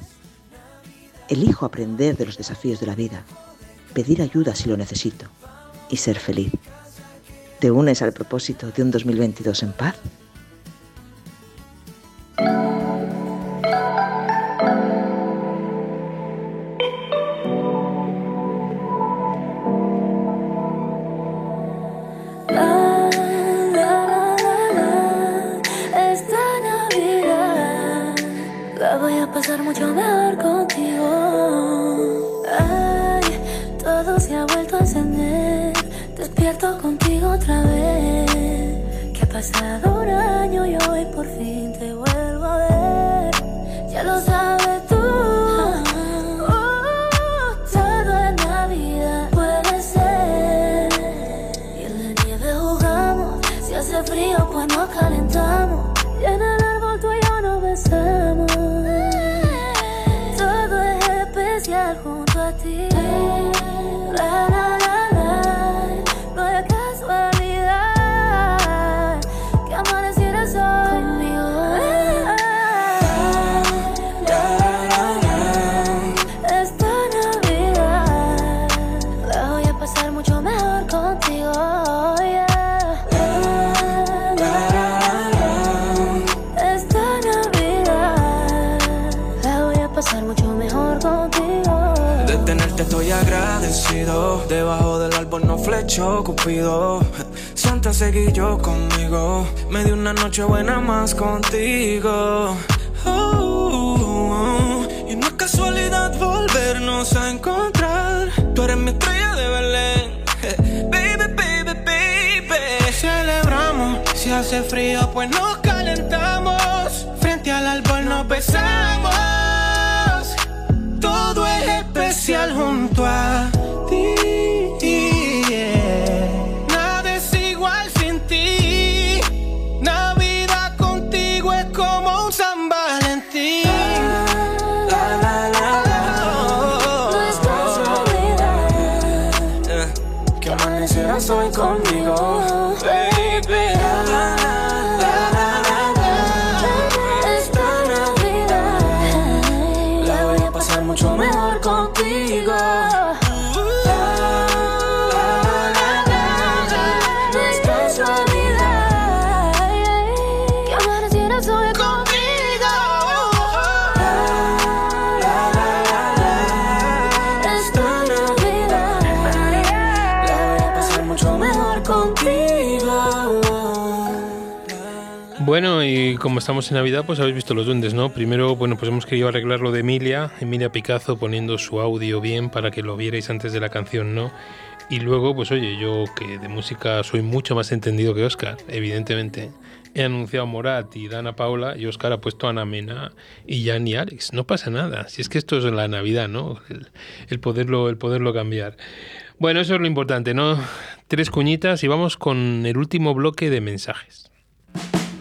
Elijo aprender de los desafíos de la vida, pedir ayuda si lo necesito y ser feliz. ¿Te unes al propósito de un 2022 en paz? Pasar mucho mejor contigo. Ay, todo se ha vuelto a encender. Despierto contigo otra vez. Que ha pasado un año y hoy por fin te vuelvo a ver. Ya lo sabes tú. Oh, todo en Navidad puede ser. Y en la nieve jugamos. Si hace frío, pues nos calentamos. Y en el árbol tú y yo nos besamos. Flechó Cupido. Santa seguí yo conmigo. Me di una noche buena más contigo. Oh, y no es casualidad volvernos a encontrar. Tú eres mi estrella de Belén. Baby, baby, baby. Celebramos. Si hace frío, pues nos calentamos. Frente al árbol nos besamos. Como estamos en Navidad, pues habéis visto los duendes, ¿no? Primero, bueno, pues hemos querido arreglar lo de Emilia, Emilia Picazo poniendo su audio bien para que lo vierais antes de la canción, ¿no? Y luego, pues oye, yo que de música soy mucho más entendido que Oscar, evidentemente. He anunciado Morat y Dana Paula y Oscar ha puesto Ana Mena y Jan y Alex. No pasa nada. Si es que esto es la Navidad, ¿no? El poderlo, el poderlo cambiar. Bueno, eso es lo importante, ¿no? Tres cuñitas y vamos con el último bloque de mensajes.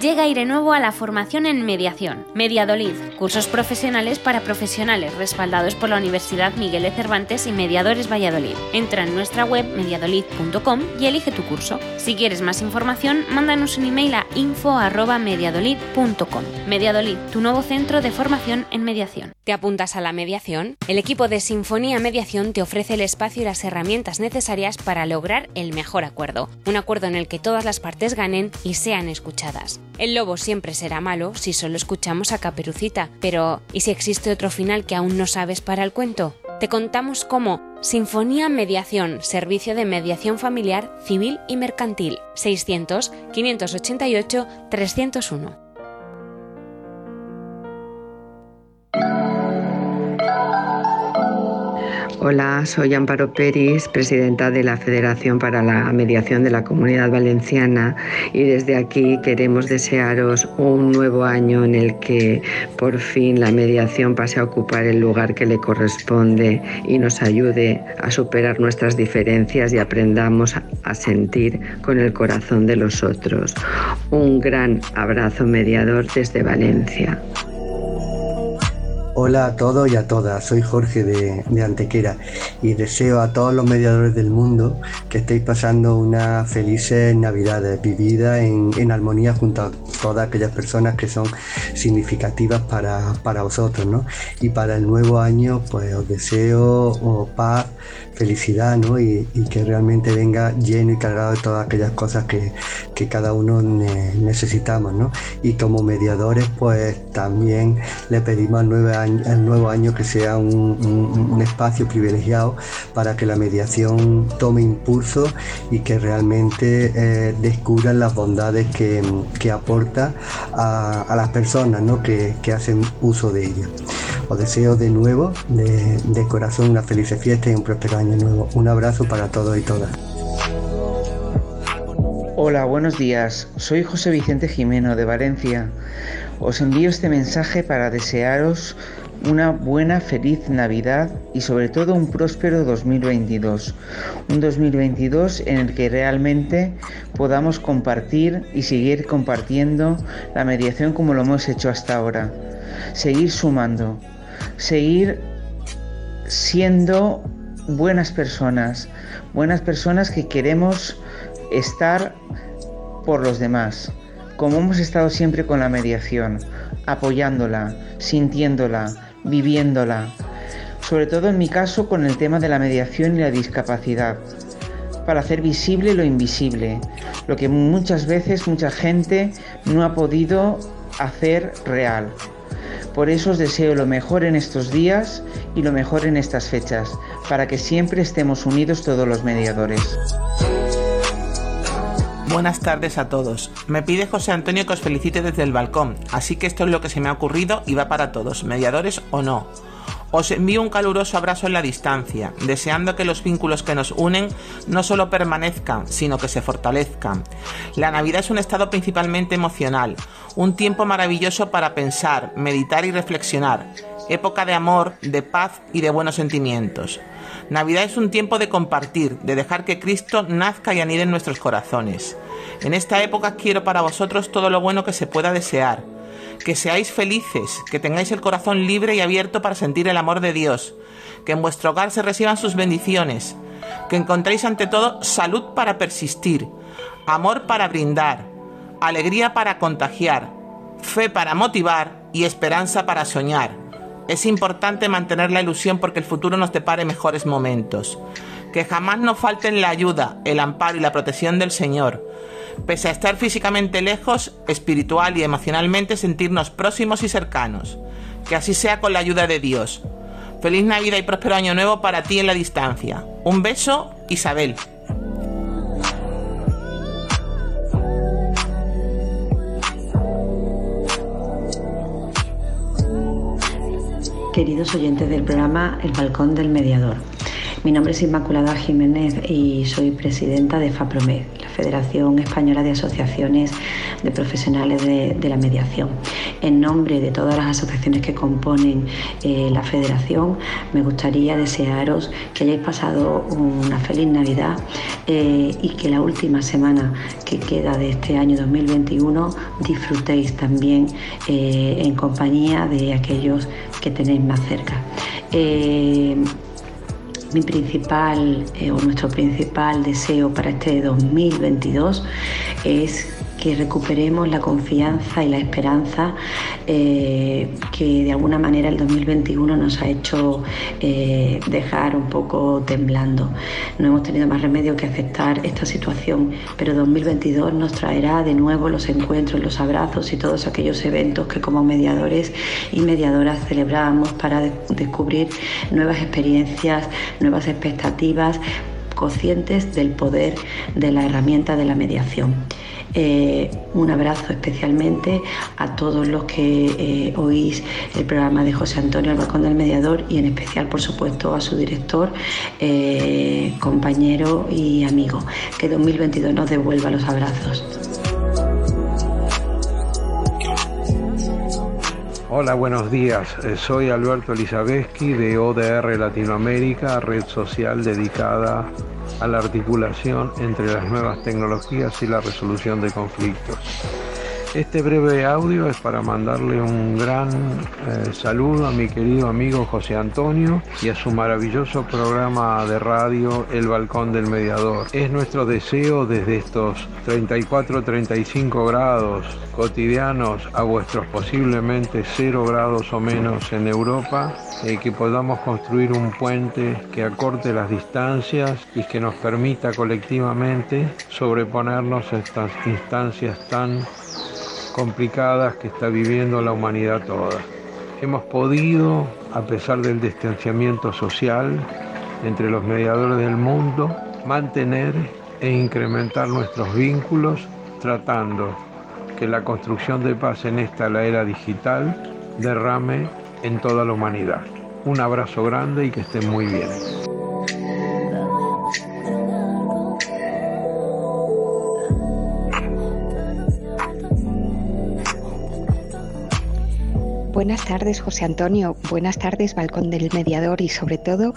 Llega aire nuevo a la formación en mediación. Mediadolid, cursos profesionales para profesionales respaldados por la Universidad Miguel de Cervantes y Mediadores Valladolid. Entra en nuestra web mediadolid.com y elige tu curso. Si quieres más información, mándanos un email a info@mediadolid.com. Mediadolid, tu nuevo centro de formación en mediación. ¿Te apuntas a la mediación? El equipo de Sinfonía Mediación te ofrece el espacio y las herramientas necesarias para lograr el mejor acuerdo. Un acuerdo en el que todas las partes ganen y sean escuchadas. El lobo siempre será malo si solo escuchamos a Caperucita, pero ¿y si existe otro final que aún no sabes para el cuento? Te contamos cómo Sinfonía Mediación, servicio de mediación familiar, civil y mercantil. 600 588 301. Hola, soy Amparo Peris, presidenta de la Federación para la Mediación de la Comunidad Valenciana y desde aquí queremos desearos un nuevo año en el que por fin la mediación pase a ocupar el lugar que le corresponde y nos ayude a superar nuestras diferencias y aprendamos a sentir con el corazón de los otros. Un gran abrazo mediador desde Valencia. Hola a todos y a todas, soy Jorge de, Antequera y deseo a todos los mediadores del mundo que estéis pasando unas felices navidades vividas en, armonía junto a todas aquellas personas que son significativas para, vosotros, ¿no? Y para el nuevo año, pues os deseo paz, felicidad, ¿no? Y, que realmente venga lleno y cargado de todas aquellas cosas que, cada uno necesitamos, ¿no? Y como mediadores, pues también le pedimos al nuevo año, al nuevo año que sea un, espacio privilegiado para que la mediación tome impulso y que realmente eh, descubran las bondades que, aporta a, las personas ¿no? que, hacen uso de ella. Os deseo de nuevo, de, de corazón, una feliz fiesta y un próspero año nuevo. Un abrazo para todos y todas. Hola, buenos días. Soy José Vicente Jimeno de Valencia. Os envío este mensaje para desearos una buena, feliz Navidad y sobre todo un próspero 2022. Un 2022 en el que realmente podamos compartir y seguir compartiendo la mediación como lo hemos hecho hasta ahora. Seguir sumando, seguir siendo buenas personas, buenas personas que queremos estar por los demás, como hemos estado siempre con la mediación, apoyándola, sintiéndola, viviéndola, sobre todo en mi caso con el tema de la mediación y la discapacidad, para hacer visible lo invisible, lo que muchas veces mucha gente no ha podido hacer real. Por eso os deseo lo mejor en estos días y lo mejor en estas fechas, para que siempre estemos unidos todos los mediadores. Buenas tardes a todos. Me pide José Antonio que os felicite desde el balcón, así que esto es lo que se me ha ocurrido y va para todos, mediadores o no. Os envío un caluroso abrazo en la distancia, deseando que los vínculos que nos unen no solo permanezcan, sino que se fortalezcan. La Navidad es un estado principalmente emocional, un tiempo maravilloso para pensar, meditar y reflexionar, época de amor, de paz y de buenos sentimientos. Navidad es un tiempo de compartir, de dejar que Cristo nazca y anide en nuestros corazones. En esta época quiero para vosotros todo lo bueno que se pueda desear. Que seáis felices, que tengáis el corazón libre y abierto para sentir el amor de Dios, que en vuestro hogar se reciban sus bendiciones, que encontréis ante todo salud para persistir, amor para brindar, alegría para contagiar, fe para motivar y esperanza para soñar es importante mantener la ilusión porque el futuro nos depare mejores momentos. Que jamás nos falten la ayuda, el amparo y la protección del Señor. Pese a estar físicamente lejos, espiritual y emocionalmente sentirnos próximos y cercanos. Que así sea con la ayuda de Dios. Feliz Navidad y próspero año nuevo para ti en la distancia. Un beso, Isabel. Queridos oyentes del programa El Balcón del Mediador. Mi nombre es Inmaculada Jiménez y soy presidenta de FAPROMED, la Federación Española de Asociaciones de Profesionales de, la Mediación. En nombre de todas las asociaciones que componen eh, la federación, me gustaría desearos que hayáis pasado una feliz Navidad eh, y que la última semana que queda de este año 2021 disfrutéis también eh, en compañía de aquellos que tenéis más cerca. Mi principal eh, o nuestro principal deseo para este 2022 es que recuperemos la confianza y la esperanza eh, que de alguna manera el 2021 nos ha hecho eh, dejar un poco temblando. No hemos tenido más remedio que aceptar esta situación, pero 2022 nos traerá de nuevo los encuentros, los abrazos y todos aquellos eventos que como mediadores y mediadoras celebramos para descubrir nuevas experiencias, nuevas expectativas conscientes del poder de la herramienta de la mediación. Eh, un abrazo especialmente a todos los que eh, oís el programa de José Antonio El Balcón del Mediador y en especial, por supuesto, a su director, eh, compañero y amigo. Que 2022 nos devuelva los abrazos. Hola, buenos días. Soy Alberto Elizabeski de ODR Latinoamérica, red social dedicada a la articulación entre las nuevas tecnologías y la resolución de conflictos. Este breve audio es para mandarle un gran eh, saludo a mi querido amigo José Antonio y a su maravilloso programa de radio El Balcón del Mediador. Es nuestro deseo desde estos 34-35 grados cotidianos a vuestros posiblemente 0 grados o menos en Europa, eh, que podamos construir un puente que acorte las distancias y que nos permita colectivamente sobreponernos a estas instancias tan complicadas que está viviendo la humanidad toda. Hemos podido, a pesar del distanciamiento social entre los mediadores del mundo, mantener e incrementar nuestros vínculos tratando que la construcción de paz en esta la era digital derrame en toda la humanidad. Un abrazo grande y que estén muy bien. Buenas tardes, José Antonio. Buenas tardes, Balcón del Mediador y sobre todo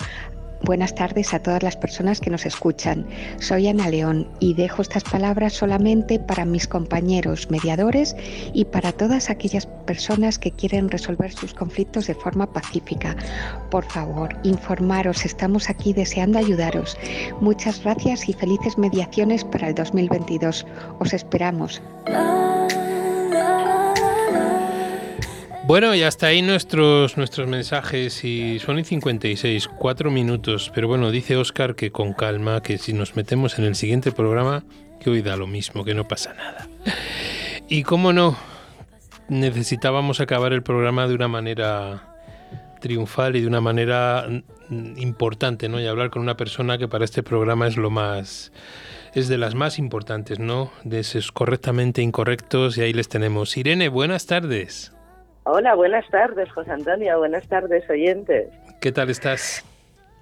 Buenas tardes a todas las personas que nos escuchan. Soy Ana León y dejo estas palabras solamente para mis compañeros mediadores y para todas aquellas personas que quieren resolver sus conflictos de forma pacífica. Por favor, informaros, estamos aquí deseando ayudaros. Muchas gracias y felices mediaciones para el 2022. Os esperamos. Bueno, y hasta ahí nuestros, nuestros mensajes y son y 56, cuatro minutos. Pero bueno, dice Oscar que con calma, que si nos metemos en el siguiente programa, que hoy da lo mismo, que no pasa nada. Y cómo no, necesitábamos acabar el programa de una manera triunfal y de una manera importante, ¿no? Y hablar con una persona que para este programa es lo más es de las más importantes, ¿no? De esos correctamente incorrectos y ahí les tenemos. Irene, buenas tardes. Hola, buenas tardes, José Antonio. Buenas tardes, oyentes. ¿Qué tal estás?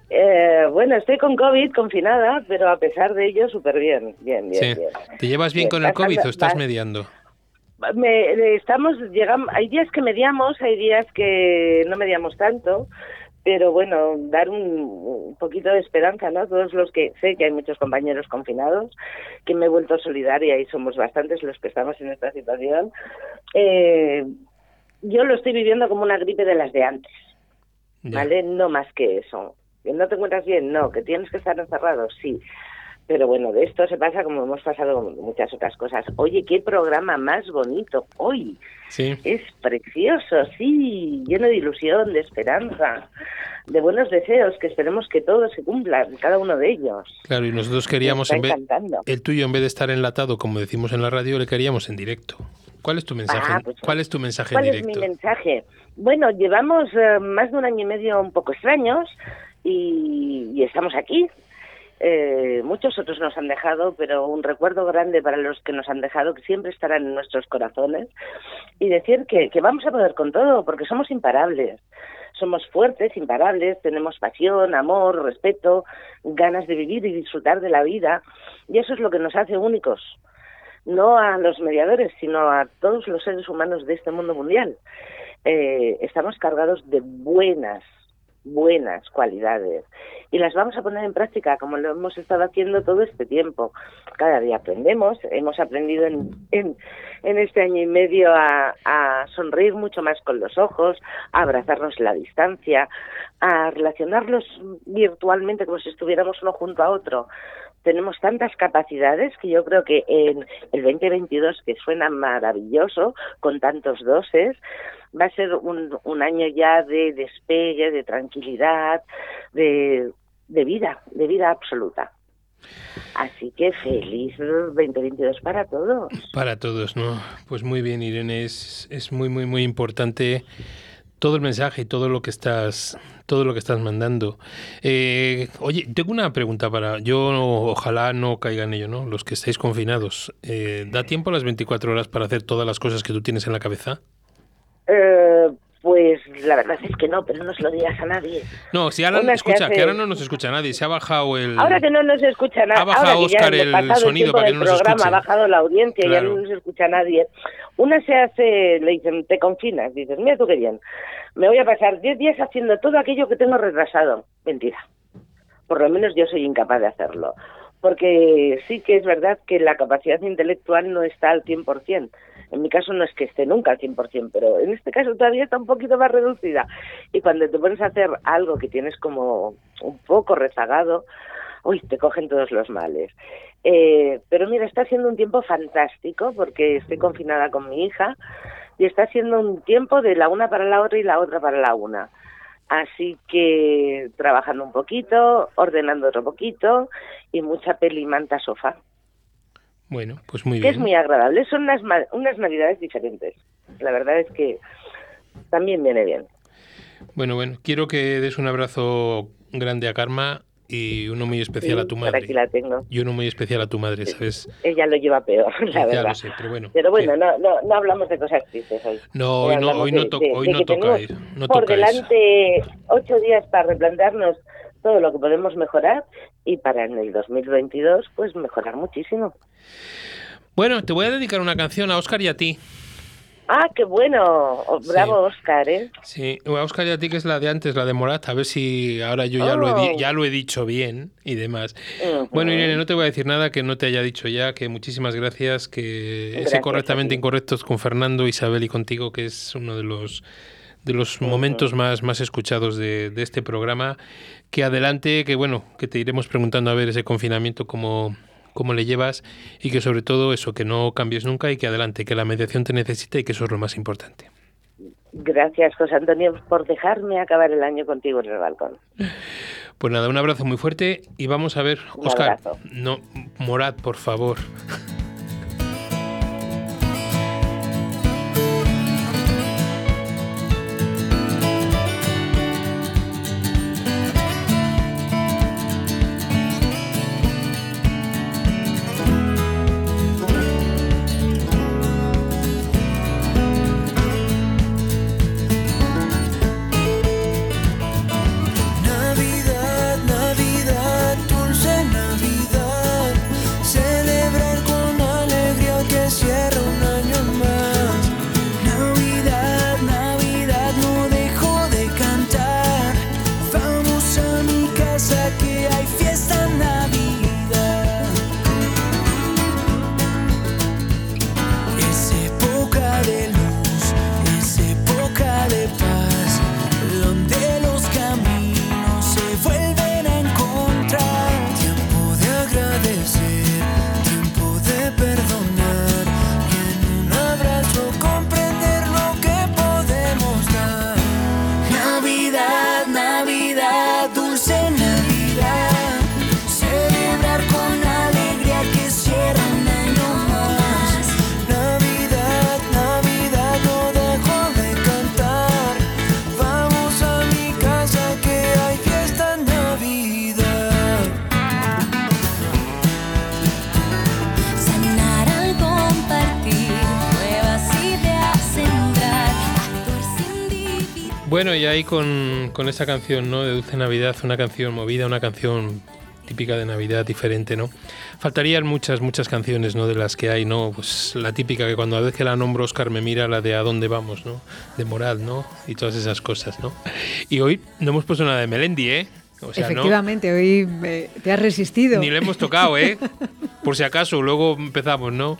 Eh, bueno, estoy con COVID, confinada, pero a pesar de ello, súper bien. Bien, bien, bien. ¿Te llevas bien con el COVID o estás mediando? Me, estamos, llegamos, hay días que mediamos, hay días que no mediamos tanto, pero bueno, dar un, un, poquito de esperanza, ¿no? Todos los que sé que hay muchos compañeros confinados, que me he vuelto solidaria y somos bastantes los que estamos en esta situación. Eh, yo lo estoy viviendo como una gripe de las de antes, ¿vale? No más que eso. ¿Que no te encuentras bien? No. ¿Que tienes que estar encerrado? Sí. Pero bueno, de esto se pasa como hemos pasado muchas otras cosas. Oye, qué programa más bonito hoy. Sí. Es precioso, sí, lleno de ilusión, de esperanza, de buenos deseos, que esperemos que todos se cumplan, cada uno de ellos. Claro, y nosotros queríamos, en vez, el tuyo en vez de estar enlatado, como decimos en la radio, le queríamos en directo. ¿Cuál es tu mensaje? Ah, pues, ¿Cuál es tu mensaje ¿Cuál en directo? es mi mensaje? Bueno, llevamos eh, más de un año y medio un poco extraños y, y estamos aquí. Eh, muchos otros nos han dejado, pero un recuerdo grande para los que nos han dejado, que siempre estarán en nuestros corazones, y decir que, que vamos a poder con todo, porque somos imparables. Somos fuertes, imparables, tenemos pasión, amor, respeto, ganas de vivir y disfrutar de la vida, y eso es lo que nos hace únicos no a los mediadores, sino a todos los seres humanos de este mundo mundial. Eh, estamos cargados de buenas, buenas cualidades y las vamos a poner en práctica como lo hemos estado haciendo todo este tiempo. Cada día aprendemos, hemos aprendido en, este año y medio a, a sonreír mucho más con los ojos, a abrazarnos la distancia, a relacionarnos virtualmente como si estuviéramos uno junto a otro tenemos tantas capacidades que yo creo que en el 2022, que suena maravilloso, con tantos doses, va a ser un, un año ya de despegue, de tranquilidad, de, de vida, de vida absoluta. Así que feliz 2022 para todos. Para todos, ¿no? Pues muy bien, Irene, es, es muy, muy, muy importante todo el mensaje y todo lo que estás todo lo que estás mandando. Eh, oye, tengo una pregunta para yo ojalá no caiga en ello, ¿no? Los que estáis confinados, eh, ¿da tiempo las 24 horas para hacer todas las cosas que tú tienes en la cabeza? Eh, pues la verdad es que no, pero no se lo digas a nadie. No, si ahora, escucha, que ahora no nos escucha nadie, se ha bajado el... Ahora que no nos escucha nadie, ha bajado Oscar el, sonido para que no nos programa, escuche. Ha bajado la audiencia, ya no nos escucha nadie. Una se hace, le dicen, te confinas, dices, mira tú qué bien, me voy a pasar 10 días haciendo todo aquello que tengo retrasado. Mentira. Por lo menos yo soy incapaz de hacerlo. Porque sí que es verdad que la capacidad intelectual no está al 100%. En mi caso no es que esté nunca al 100%, pero en este caso todavía está un poquito más reducida. Y cuando te pones a hacer algo que tienes como un poco rezagado, uy, te cogen todos los males. Eh, pero mira, está siendo un tiempo fantástico porque estoy confinada con mi hija y está siendo un tiempo de la una para la otra y la otra para la una. Así que trabajando un poquito, ordenando otro poquito y mucha peli manta sofá. Bueno, pues muy bien. es muy agradable. Son unas, unas navidades diferentes. La verdad es que también viene bien. Bueno, bueno, quiero que des un abrazo grande a Karma y uno muy especial sí, a tu madre. Aquí la tengo. Y uno muy especial a tu madre, ¿sabes? Ella lo lleva peor, la ya verdad. lo sé, pero bueno. Pero bueno, no, no, no hablamos de cosas tristes hoy. No, hoy no, hoy no, to de, hoy de no toca ir. Por toca delante eso. ocho días para replantearnos todo lo que podemos mejorar y para en el 2022 pues mejorar muchísimo. Bueno, te voy a dedicar una canción a Oscar y a ti. Ah, qué bueno. Oh, bravo, sí. Oscar, ¿eh? Sí, a Oscar y a ti que es la de antes, la de Morat. A ver si ahora yo ya, oh. lo, he ya lo he dicho bien y demás. Uh -huh. Bueno, Irene, no te voy a decir nada que no te haya dicho ya, que muchísimas gracias, que gracias ese correctamente incorrectos con Fernando, Isabel y contigo, que es uno de los de los momentos más, más escuchados de, de, este programa. Que adelante, que bueno, que te iremos preguntando a ver ese confinamiento cómo, cómo le llevas y que sobre todo eso, que no cambies nunca y que adelante, que la mediación te necesita y que eso es lo más importante. Gracias, José Antonio, por dejarme acabar el año contigo en el balcón. Pues nada, un abrazo muy fuerte y vamos a ver, un Oscar, abrazo. no, Morad, por favor. Bueno, y ahí con, con esa canción, ¿no? De Dulce Navidad, una canción movida, una canción típica de Navidad, diferente, ¿no? Faltarían muchas, muchas canciones, ¿no? De las que hay, ¿no? Pues la típica que cuando a veces que la nombro Oscar me mira, la de A dónde vamos, ¿no? De Morad, ¿no? Y todas esas cosas, ¿no? Y hoy no hemos puesto nada de Melendi, ¿eh? O sea, Efectivamente, ¿no? hoy eh, te has resistido. Ni le hemos tocado, ¿eh? Por si acaso, luego empezamos, ¿no?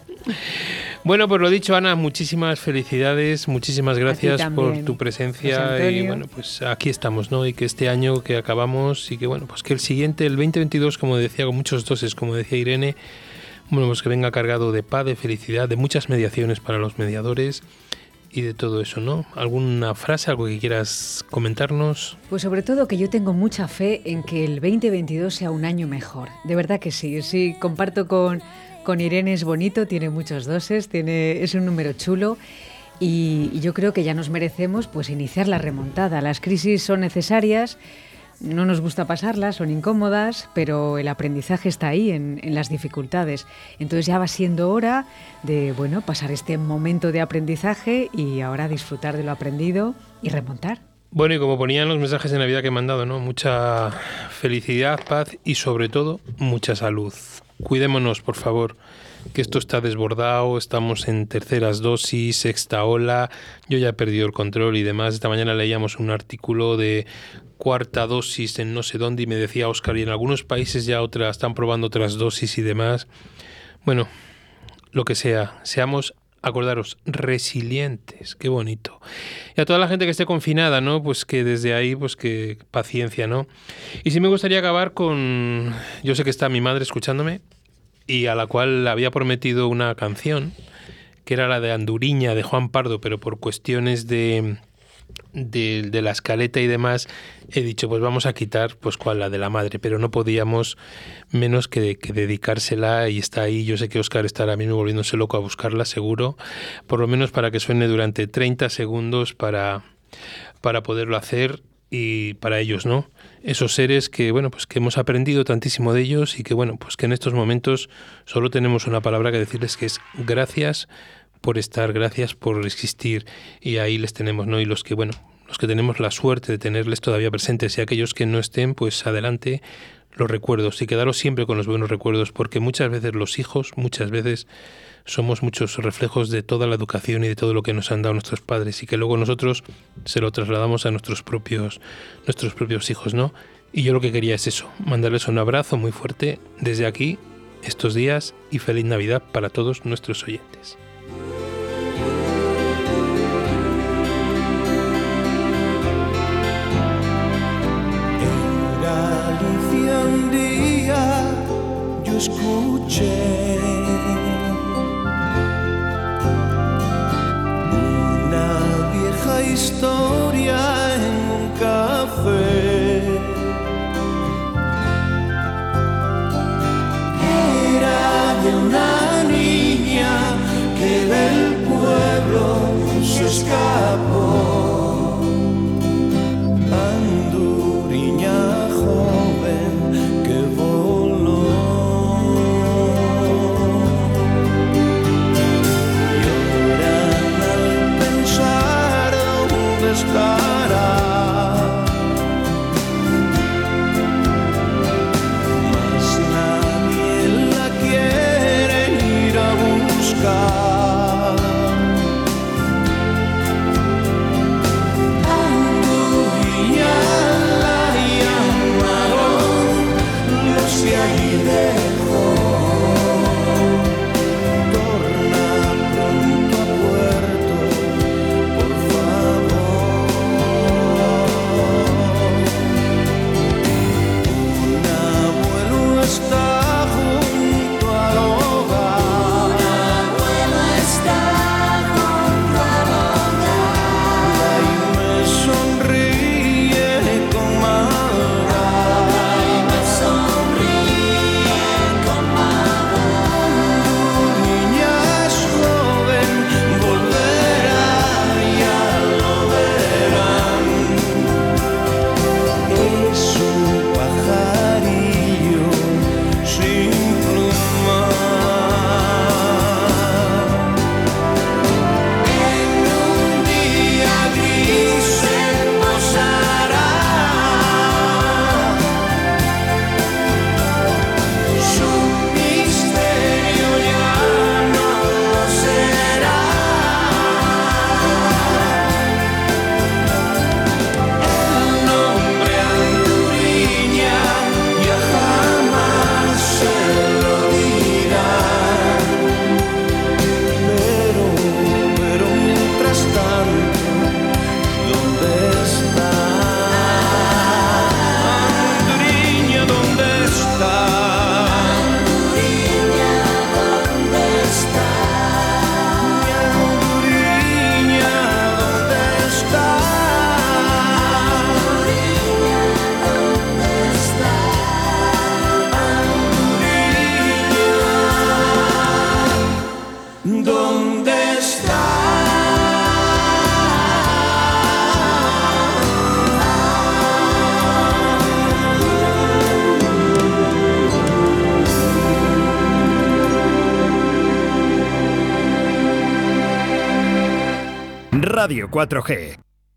Bueno, pues lo dicho, Ana, muchísimas felicidades, muchísimas gracias por tu presencia y bueno, pues aquí estamos, ¿no? Y que este año que acabamos y que bueno, pues que el siguiente, el 2022, como decía, con muchos doses, como decía Irene, bueno, pues que venga cargado de paz, de felicidad, de muchas mediaciones para los mediadores y de todo eso, ¿no? ¿Alguna frase, algo que quieras comentarnos? Pues sobre todo que yo tengo mucha fe en que el 2022 sea un año mejor. De verdad que sí, sí, comparto con, con Irene, es bonito, tiene muchos doses, tiene, es un número chulo y, yo creo que ya nos merecemos pues iniciar la remontada. Las crisis son necesarias, no nos gusta pasarlas, son incómodas, pero el aprendizaje está ahí en, las dificultades. Entonces ya va siendo hora de bueno pasar este momento de aprendizaje y ahora disfrutar de lo aprendido y remontar. Bueno, y como ponían los mensajes de Navidad que he mandado, ¿no? Mucha felicidad, paz y sobre todo mucha salud. Cuidémonos, por favor que esto está desbordado, estamos en terceras dosis, sexta ola, yo ya he perdido el control y demás. Esta mañana leíamos un artículo de cuarta dosis en no sé dónde y me decía Oscar, y en algunos países ya otras están probando otras dosis y demás. Bueno, lo que sea, seamos acordaros, resilientes, qué bonito. Y a toda la gente que esté confinada, ¿no? Pues que desde ahí, pues que paciencia, ¿no? Y sí me gustaría acabar con, yo sé que está mi madre escuchándome, y a la cual había prometido una canción, que era la de Anduriña de Juan Pardo, pero por cuestiones de, de, la escaleta y demás, he dicho, pues vamos a quitar, pues cuál, la de la madre, pero no podíamos menos que, que dedicársela y está ahí, yo sé que Oscar está ahora mismo volviéndose loco a buscarla, seguro, por lo menos para que suene durante 30 segundos para, para poderlo hacer y para ellos, ¿no? esos seres que bueno pues que hemos aprendido tantísimo de ellos y que bueno pues que en estos momentos solo tenemos una palabra que decirles que es gracias por estar gracias por existir y ahí les tenemos no y los que bueno los que tenemos la suerte de tenerles todavía presentes y aquellos que no estén pues adelante los recuerdos y quedaros siempre con los buenos recuerdos porque muchas veces los hijos muchas veces somos muchos reflejos de toda la educación y de todo lo que nos han dado nuestros padres y que luego nosotros se lo trasladamos a nuestros propios, nuestros propios hijos, ¿no? Y yo lo que quería es eso, mandarles un abrazo muy fuerte desde aquí, estos días, y feliz Navidad para todos nuestros oyentes. Yo escuché historia en un café. Era de una Radio 4G.